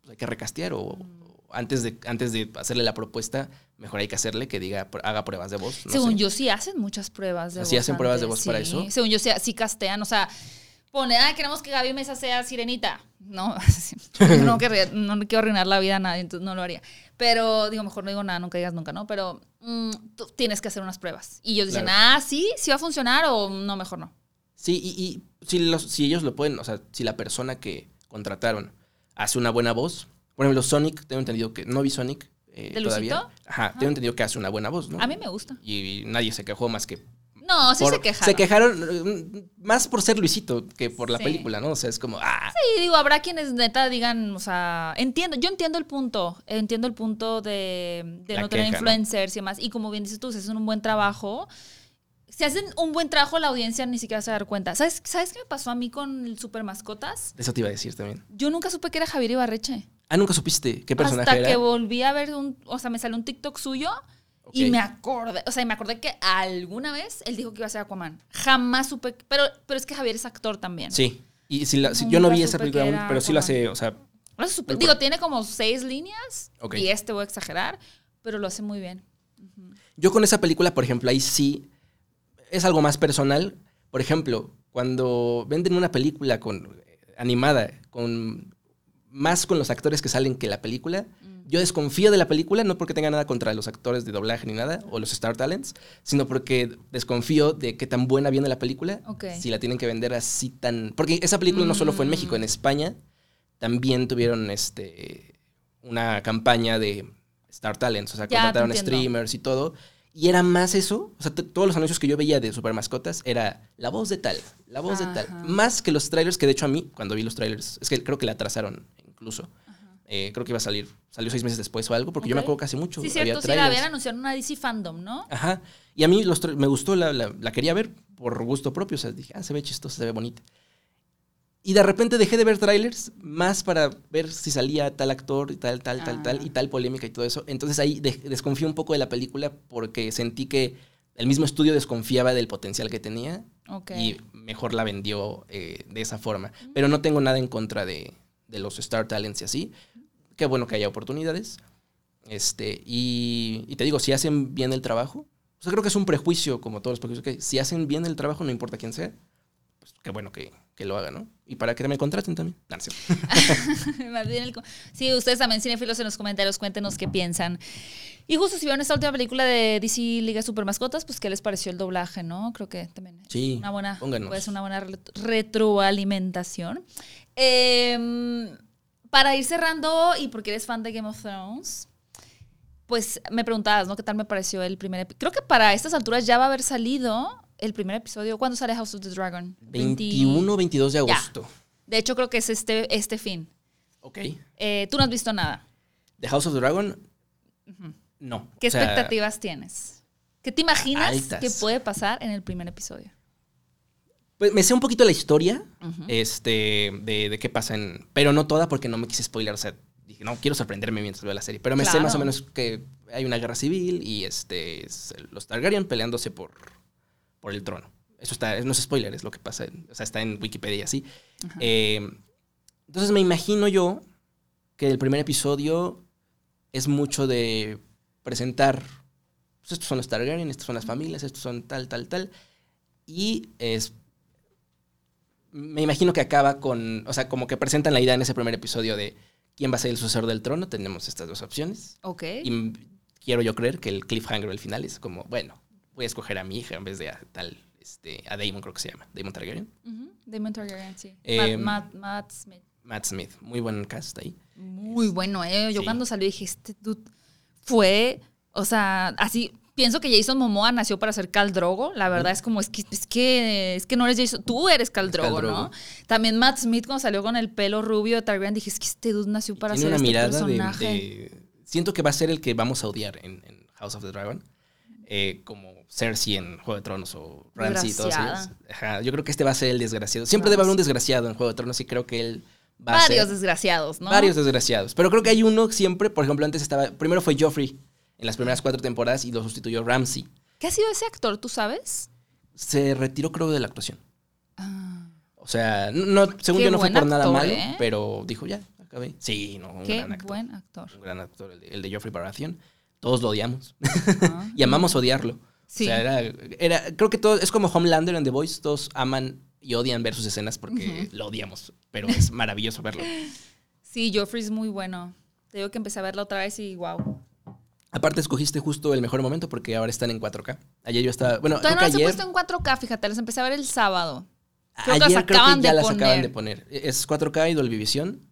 pues hay que recastear o, Mm. o antes de antes de hacerle la propuesta, mejor hay que hacerle que diga haga pruebas de voz. no Según sé. yo, sí hacen muchas pruebas de O voz. ¿sí hacen pruebas de voz para sí. eso? Según yo, sí, sí castean. O sea, pone, ah, queremos que Gaby Mesa sea sirenita. No, no, querría, no quiero arruinar la vida a nadie, entonces no lo haría. Pero, digo, mejor no digo nada, nunca digas nunca, ¿no? Pero mm, tú tienes que hacer unas pruebas. Y ellos dicen, Claro. ah, sí, sí va a funcionar o no, mejor no. Sí, y, y si, los- si ellos lo pueden, o sea, si la persona que contrataron hace una buena voz, por ejemplo, Sonic, tengo entendido que no vi Sonic eh, ¿De todavía. Lucito? Ajá, tengo entendido que hace una buena voz, ¿no? A mí me gusta. Y nadie se quejó más que No, sí por- se quejaron. Se quejaron eh, más por ser Luisito que por la Sí. película, ¿no? O sea, es como, ah, Sí, digo, habrá quienes neta digan, o sea, entiendo, yo entiendo el punto, entiendo el punto de, de no tener queja, ¿no? influencers y demás. Y como bien dices tú, si hacen un buen trabajo, si hacen un buen trabajo, la audiencia ni siquiera se va a dar cuenta. ¿Sabes, ¿sabes qué me pasó a mí con el Super Mascotas? eso te iba a decir también. Yo nunca supe que era Javier Ibarreche. Ah, nunca supiste qué personaje Hasta era. que volví a ver un, o sea, me salió un TikTok suyo y me acordé, o sea, me acordé que alguna vez él dijo que iba a ser Aquaman. Jamás supe, pero, pero es que Javier es actor también. Sí. Y si la- si- yo no vi esa película aún, pero sí lo Aquaman. hace, o sea, Muy digo, tiene como seis líneas. Y este voy a exagerar, pero lo hace muy bien. Yo con esa película, por ejemplo, ahí sí es algo más personal. Por ejemplo, cuando venden una película con animada, con más con los actores que salen que la película, yo desconfío de la película, no porque tenga nada contra los actores de doblaje ni nada, o los Star Talents, sino porque desconfío de qué tan buena viene la película, si la tienen que vender así tan... Porque esa película no solo fue en México, en España también tuvieron este una campaña de Star Talents, o sea, contrataron streamers y todo. Y era más eso, o sea, todos los anuncios que yo veía de super mascotas era la voz de tal, la voz de tal. Más que los trailers, que de hecho a mí, cuando vi los trailers, es que creo que la atrasaron incluso. Eh, creo que iba a salir, salió seis meses después o algo, porque yo me acuerdo hace mucho. Sí, había cierto, sí, la habían anunciado en una DC Fandom, ¿no? Ajá. Y a mí los me gustó, la, la- la quería ver por gusto propio. O sea, dije, ah, se ve chistosa, se ve bonita. Y de repente dejé de ver trailers más para ver si salía tal actor y tal, tal, tal, Ah. tal, y tal polémica y todo eso. Entonces ahí de- desconfío un poco de la película porque sentí que el mismo estudio desconfiaba del potencial que tenía y mejor la vendió eh, de esa forma. Pero no tengo nada en contra de, de los Star Talents y así. Qué bueno que haya oportunidades. Este, y, y te digo, si hacen bien el trabajo, o sea, creo que es un prejuicio, como todos los prejuicios, que si hacen bien el trabajo, no importa quién sea, pues qué bueno que, que lo hagan, ¿no? Y para que me contraten también. Sí, ustedes también, cinefilos, en los comentarios, cuéntenos qué piensan. Y justo si vieron esta última película de DC Liga Super Mascotas, pues qué les pareció el doblaje, ¿no? Creo que también Sí, una buena, pónganos. puede ser una buena re- retroalimentación. Eh, para ir cerrando, y porque eres fan de Game of Thrones, pues me preguntabas, ¿no? ¿Qué tal me pareció el primer episodio? Creo que para estas alturas ya va a haber salido el primer episodio. ¿Cuándo sale House of the Dragon? 21, 22 de Ya. agosto. De hecho, creo que es este, este fin. Ok. Eh, Tú no has visto nada. The House of the Dragon, no. ¿Qué O sea, expectativas tienes? ¿Qué te imaginas altas. que puede pasar en el primer episodio? Pues me sé un poquito la historia este, de, de qué pasa en. Pero no toda porque no me quise spoiler. O sea, dije, no, quiero sorprenderme mientras veo la serie. Pero me sé más o menos que hay una guerra civil y este, es los Targaryen peleándose por, por el trono. Eso está, no es spoiler, es lo que pasa. en- o sea, está en Wikipedia y así. Eh, entonces me imagino yo que el primer episodio es mucho de presentar. Pues estos son los Targaryen, estas son las familias, estos son tal, tal, tal. Y es me imagino que acaba con, o sea, como que presentan la idea en ese primer episodio de quién va a ser el sucesor del trono. Tenemos estas dos opciones. Ok. Y quiero yo creer que el cliffhanger del final es como, bueno, voy a escoger a mi hija en vez de a tal, este, a Damon creo que se llama, Damon Targaryen. Damon Targaryen, sí. Eh, Matt, Matt- Matt Smith. Matt Smith, muy buen cast ahí. Muy bueno, ¿eh? Yo sí. cuando salió dije, este dude fue, o sea, así, pienso que Jason Momoa nació para ser Cal Drogo. La verdad es como, es que, es que, es que no eres Jason, tú eres Cal Drogo, Khal Drogo. ¿no? También Matt Smith cuando salió con el pelo rubio de Targaryen, dije, es que este dude nació para Tiene ser una este mirada de, personaje. de- Siento que va a ser el que vamos a odiar en, en House of the Dragon. eh, como Cersei en Juego de Tronos o Ramsay y todos ellos. Ajá, yo creo que este va a ser el desgraciado. Siempre debe haber un desgraciado en Juego de Tronos y creo que él va a Varios ser... desgraciados, ¿no? Varios desgraciados. Pero creo que hay uno siempre, por ejemplo, antes estaba... Primero fue Joffrey en las primeras cuatro temporadas y lo sustituyó Ramsay. ¿Qué ha sido ese actor, tú sabes? Se retiró creo de la actuación. Ah, O sea, no, según Qué yo no fue por nada actor, malo, ¿eh? pero dijo ya, acabé. Sí, no, un qué gran actor. buen actor. Un gran actor, el de, el de Joffrey Baratheon. Todos lo odiamos. Ah. y amamos odiarlo. Sí. O sea, era, era- creo que todo, es como Homelander en The Voice, todos aman y odian ver sus escenas porque lo odiamos, pero es maravilloso verlo. Sí, Joffrey es muy bueno. Te digo que empecé a verla otra vez y wow. Aparte escogiste justo el mejor momento porque ahora están en 4K. Ayer yo estaba, bueno, Todavía no he ayer, puesto en 4K, fíjate, las empecé a ver el sábado. Creo que las ayer creo que ya de las acaban de poner. Es 4K y Dolby Vision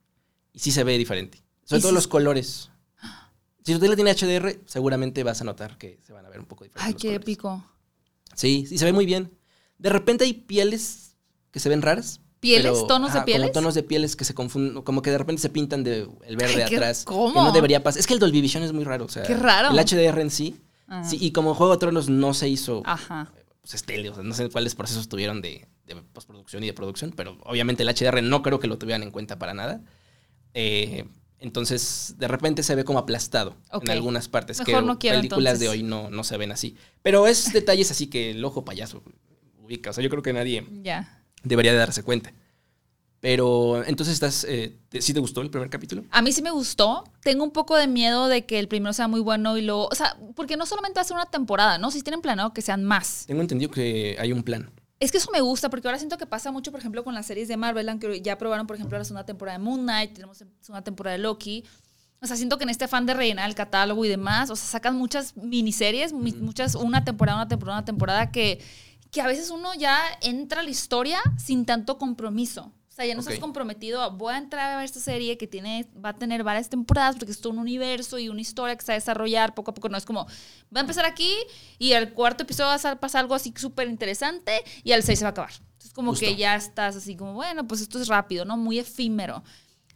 y sí se ve diferente. Sobre todo los colores. Si usted la tiene HDR, seguramente vas a notar que se van a ver un poco diferentes. Ay, qué colores. épico. Sí, sí, se ve muy bien. De repente hay pieles que se ven raras. ¿Pieles? pero, ¿Tonos de pieles? Como tonos de pieles que se confunden, como que de repente se pintan de el verde Ay, atrás. ¿cómo? Que no debería pasar. Es que el Dolby Vision es muy raro. O sea, Qué raro. El HDR en sí. Ah. sí y como Juego de Tronos no se hizo Ajá. pues, estéreo, o sea, no sé cuáles procesos tuvieron de, de postproducción y de producción, pero obviamente el HDR no creo que lo tuvieran en cuenta para nada. Eh, entonces, de repente se ve como aplastado en algunas partes. Mejor que no quiero, películas de hoy no, no se ven así. Pero es detalles así que el ojo payaso ubica. O sea, yo creo que nadie Ya. Debería de darse cuenta. Pero entonces estás, eh, te- ¿sí te gustó el primer capítulo? A mí sí me gustó. Tengo un poco de miedo de que el primero sea muy bueno y luego. O sea, porque no solamente va a ser una temporada, ¿no? Si tienen planeado que sean más. Tengo entendido que hay un plan. Es que eso me gusta, porque ahora siento que pasa mucho, por ejemplo, con las series de Marvel, aunque ya probaron, por ejemplo, la segunda temporada de Moon Knight, tenemos una temporada de Loki. O sea, siento que en este afán de rellenar el catálogo y demás, o sea, sacan muchas miniseries, mi- muchas, una temporada, una temporada, una temporada, que, que a veces uno ya entra a la historia sin tanto compromiso. O sea, ya no Ok. estás comprometido a, voy a entrar a ver esta serie que tiene, va a tener varias temporadas porque es todo un universo y una historia que se va a desarrollar poco a poco. No es como, va a empezar aquí y al cuarto episodio va a sa- pasar algo así súper interesante y al seis se va a acabar. Entonces como Justo. que ya estás así como, bueno, pues esto es rápido, ¿no? Muy efímero.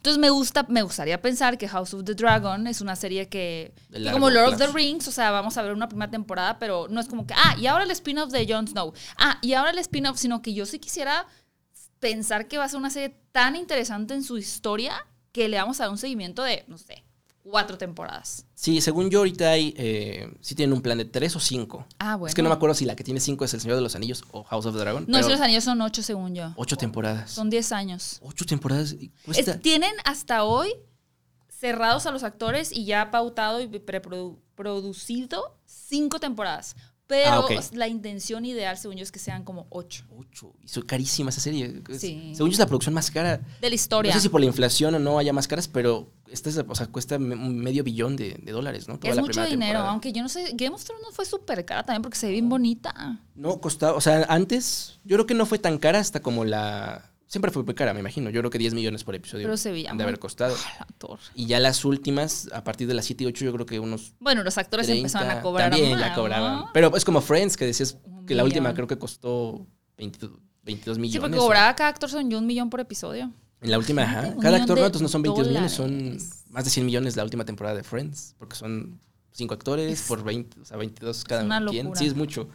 Entonces me gusta, me gustaría pensar que House of the Dragon es una serie que, como Lord of the Rings, o sea, vamos a ver una primera temporada, pero no es como que, ah, y ahora el spin-off de Jon Snow. Ah, y ahora el spin-off, sino que yo sí quisiera pensar que va a ser una serie tan interesante en su historia que le vamos a dar un seguimiento de, no sé, cuatro temporadas. Sí, según yo ahorita hay, eh, sí tienen un plan de tres o cinco. Ah, bueno. Es que no me acuerdo si la que tiene cinco es El Señor de los Anillos o House of the Dragon. No, pero si los anillos son ocho según yo. Ocho temporadas. Son diez años. Ocho temporadas. Es- tienen hasta hoy cerrados a los actores y ya pautado y preproducido cinco temporadas. Pero Ah, ok. la intención ideal, según yo, es que sean como ocho Ocho. Y son carísima esa serie. Sí. Según yo es la producción más cara. de la historia. No sé si por la inflación o no haya más caras, pero esta es, o sea, cuesta medio billón de, de dólares, ¿no? Toda es la mucho dinero, temporada. aunque yo no sé, Game of Thrones no fue súper cara también porque se ve bien bonita. No, costaba, o sea, antes yo creo que no fue tan cara hasta como la... Siempre fue muy cara, me imagino. Yo creo que 10 millones por episodio. Pero se veía de haber costado. Y ya las últimas, a partir de las 7 y 8, yo creo que unos Bueno, los actores 30 empezaron a cobrar también ya cobraban. ¿no? Pero es como Friends, que decías Un que la última creo que costó 22, 22 Sí, millones. porque o- cobraba cada actor son un millón por episodio. En la última, ajá. Cada actor, no, entonces no son 22 millones, son dólares. más de 100 millones la última temporada de Friends, porque son cinco actores Es- por 20, o sea, 22 cada locura. Sí, es mucho.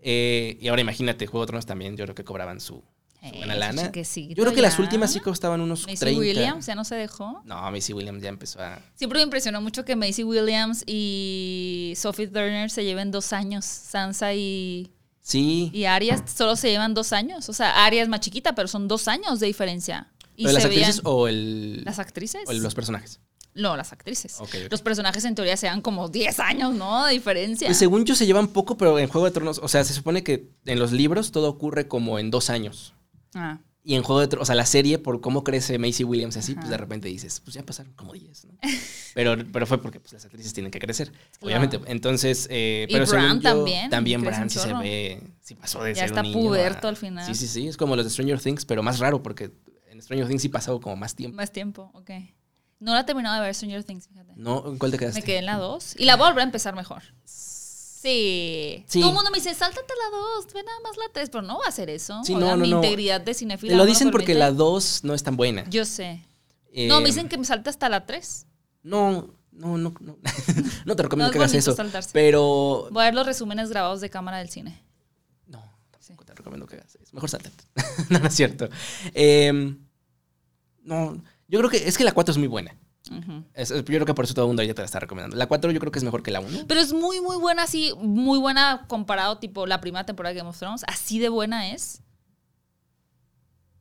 Eh, y ahora imagínate, Juego de Tronos también, yo creo que cobraban su, Eh, buena lana. Yo creo que las últimas sí costaban unos Macy 30. Williams ya no se dejó. No, Macy Williams ya empezó a... Siempre me impresionó mucho que Macy Williams y Sophie Turner se lleven dos años. Sansa y, Sí, y Arya solo se llevan dos años. O sea, Arya es más chiquita, pero son dos años de diferencia. Y ¿Pero las se actrices o, el, ¿Las actrices? o los personajes? No, las actrices. Los personajes en teoría sean como 10 años, ¿no? De diferencia. Pues según yo se llevan poco, pero en Juego de Tronos, o sea, se supone que en los libros todo ocurre como en dos años. Ah, Y en Juego de Tronos, o sea, la serie, por cómo crece Macy Williams así, pues de repente dices, pues ya pasaron como 10, ¿no? Pero, pero fue porque pues, las actrices tienen que crecer, Claro. obviamente. Entonces, eh, Y pero según yo, también, También Bran sí se ve, sí pasó de Ya ser está un niño puberto a- al final. Sí, sí, sí, es como los de Stranger Things, pero más raro porque en Stranger Things sí pasó como más tiempo. más tiempo, ok. No la he terminado de ver Stranger Things, fíjate. ¿No? ¿En cuál te quedaste? Me quedé en la 2. Y la voy a volver a empezar mejor. Sí. Sí. Todo el mundo me dice, sáltate la 2, ve nada más la 3, pero no va a hacer eso. Sí, O no, no, mi no. integridad de cinefila. Lo dicen porque permite. la 2 no es tan buena. Yo sé. Eh, No, me dicen que me salte hasta la 3. No, no, no, no. no te recomiendo que hagas eso. saltarse. Pero. Voy a ver los resúmenes grabados de cámara del cine. No, tampoco Sí. te recomiendo que hagas eso. Mejor sáltate. no, no es cierto. Eh, no, yo creo que es que la 4 es muy buena. Es- yo creo que por eso todo el mundo ya te la está recomendando. La 4 yo creo que es mejor que la 1. Pero es muy, muy buena, así, muy buena comparado, tipo, la primera temporada de Game of Thrones. Así de buena es.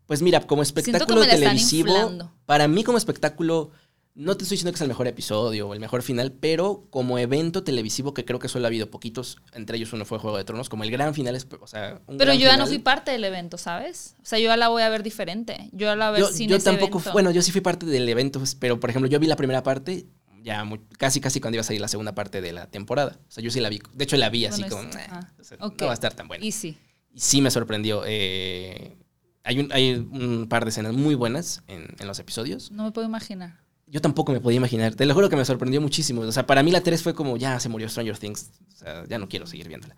Pues mira, como espectáculo televisivo, para mí como espectáculo, no te estoy diciendo que es el mejor episodio o el mejor final, pero como evento televisivo, que creo que solo ha habido poquitos, entre ellos uno fue Juego de Tronos, como el gran final es, o sea, un Pero gran yo ya no fui parte del evento, ¿sabes? O sea, yo ya la voy a ver diferente. Yo ya la voy a Yo, ver sin yo ese tampoco, evento. bueno, yo sí fui parte del evento, pero por ejemplo, yo vi la primera parte, ya muy- casi casi cuando iba a salir la segunda parte de la temporada. O sea, yo sí la vi, de hecho la vi así Bueno, como, "Eh, ah, o sea, ok. no va a estar tan buena. Y sí. Y sí me sorprendió. eh, hay, un, hay un par de escenas muy buenas en, en los episodios. No me puedo imaginar. Yo tampoco me podía imaginar. Te lo juro que me sorprendió muchísimo. O sea, para mí la 3 fue como, ya se murió Stranger Things. O sea, ya no quiero seguir viéndola.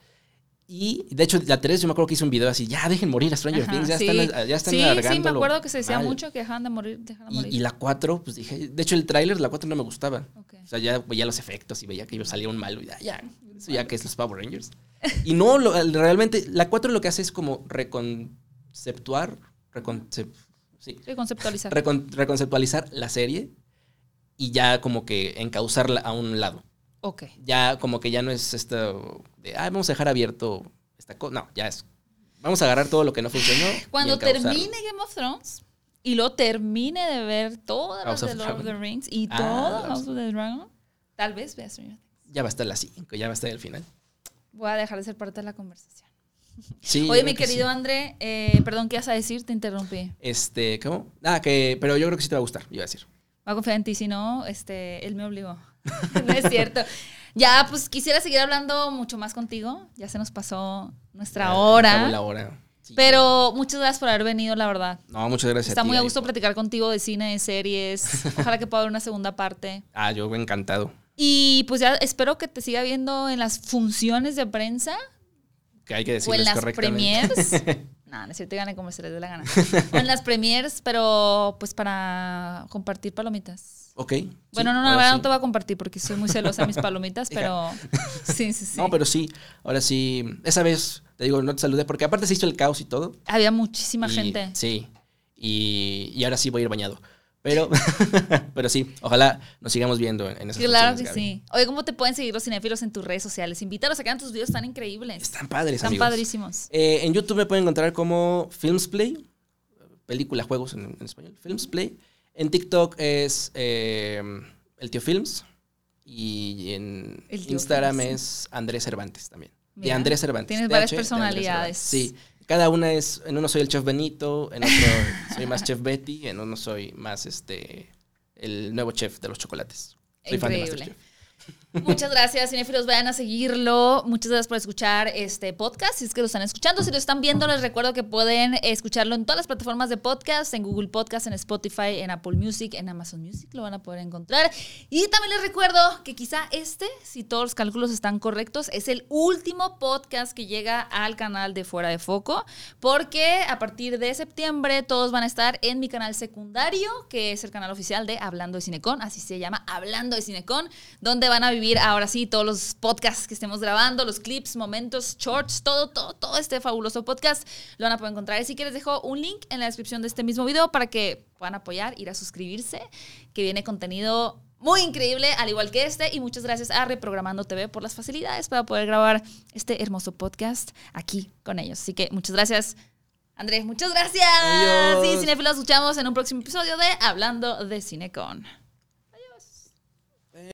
Y de hecho, la 3 yo me acuerdo que hice un video así, ya dejen morir a Stranger Ajá, Things. Ya sí. están, ya están sí, sí, me acuerdo que se decía mal". mucho que dejaban de morir, dejaban de Y, morir. y la 4, pues dije, de hecho el tráiler, la 4 no me gustaba. Ok. O sea, ya veía los efectos y veía que salía un malo. Y ya, ya, eso ya que es los Power Rangers. Y no, lo- realmente, la 4 lo que hace es como reconceptuar, reconcep- sí, Sí, conceptualizar. recon- reconceptualizar la serie y ya como que encauzarla a un lado. ok. Ya como que ya no es esto de, ah, vamos a dejar abierto esta cosa. No, ya es, vamos a agarrar todo lo que no funcionó. Cuando termine Game of Thrones y lo termine de ver todas las de Lord of the. Rings y Ah, todo House of the Dragon, tal vez vea Stranger Things. Ya va a estar la 5, ya va a estar el final. Voy a dejar de ser parte de la conversación. Sí, Oye, mi que querido sí. André, eh, perdón, ¿qué ibas a decir? Te interrumpí. Este, ¿cómo? Ah, que, pero yo creo que sí te va a gustar, iba a decir. Voy a confiar en ti, si no, este, él me obligó. no es cierto. Ya, pues quisiera seguir hablando mucho más contigo. Ya se nos pasó nuestra hora. la hora. Sí. Pero muchas gracias por haber venido, la verdad. No, muchas gracias. Está a ti, muy a gusto por- platicar contigo de cine, de series. Ojalá que pueda haber una segunda parte. Ah, yo encantado. Y pues ya espero que te siga viendo en las funciones de prensa Que hay que o en decirles las correctamente. premiers. no, no es cierto, gane como se les dé la gana. En las premiers, pero pues para compartir palomitas. ok. sí, Bueno, no, no, ahora no te voy a compartir porque soy muy celosa de mis palomitas, pero sí, sí, sí. No, pero sí, ahora sí, esa vez, te digo, no te saludé porque aparte se hizo el caos y todo. Había muchísima y- gente. Sí, y, y ahora sí voy a ir bañado. Pero, pero sí, ojalá nos sigamos viendo en, en esas Claro que Gaby. sí. Oye, ¿cómo te pueden seguir los cinéfilos en tus redes sociales? Invítalos a que hagan tus videos tan increíbles. Están padres, Están amigos. padrísimos. Eh, en YouTube me pueden encontrar como Filmsplay, película, juegos en, en español, Filmsplay. En TikTok es eh, el tío Films. Y en El tío Instagram Films. es Andrés Cervantes también. De Andrés Cervantes. tienes TH varias personalidades. Sí. Cada una es, en uno soy el chef Benito, en otro soy más chef Betty, en uno soy más este el nuevo chef de los chocolates. Soy fan de. Muchas gracias, cinéfilos. Vayan a seguirlo. Muchas gracias por escuchar este podcast. Si es que lo están escuchando, si lo están viendo, les recuerdo que pueden escucharlo en todas las plataformas de podcast, en Google Podcast, en Spotify, en Apple Music, en Amazon Music, lo van a poder encontrar. Y también les recuerdo que quizá este, si todos los cálculos están correctos, es el último podcast que llega al canal de Fuera de Foco, porque a partir de septiembre todos van a estar en mi canal secundario, que es el canal oficial de Hablando de Cinecon, así se llama, Hablando de Cinecon, donde van a vivir ahora sí todos los podcasts que estemos grabando, los clips, momentos, shorts, todo, todo, todo este fabuloso podcast lo van a poder encontrar. Así que les dejo un link en la descripción de este mismo video para que puedan apoyar, ir a suscribirse, que viene contenido muy increíble, al igual que este. Y muchas gracias a Reprogramando TV por las facilidades para poder grabar este hermoso podcast aquí con ellos. Así que muchas gracias. Andrés, muchas gracias. Adiós. Y cinefilos, escuchamos en un próximo episodio de Hablando de Cinecon.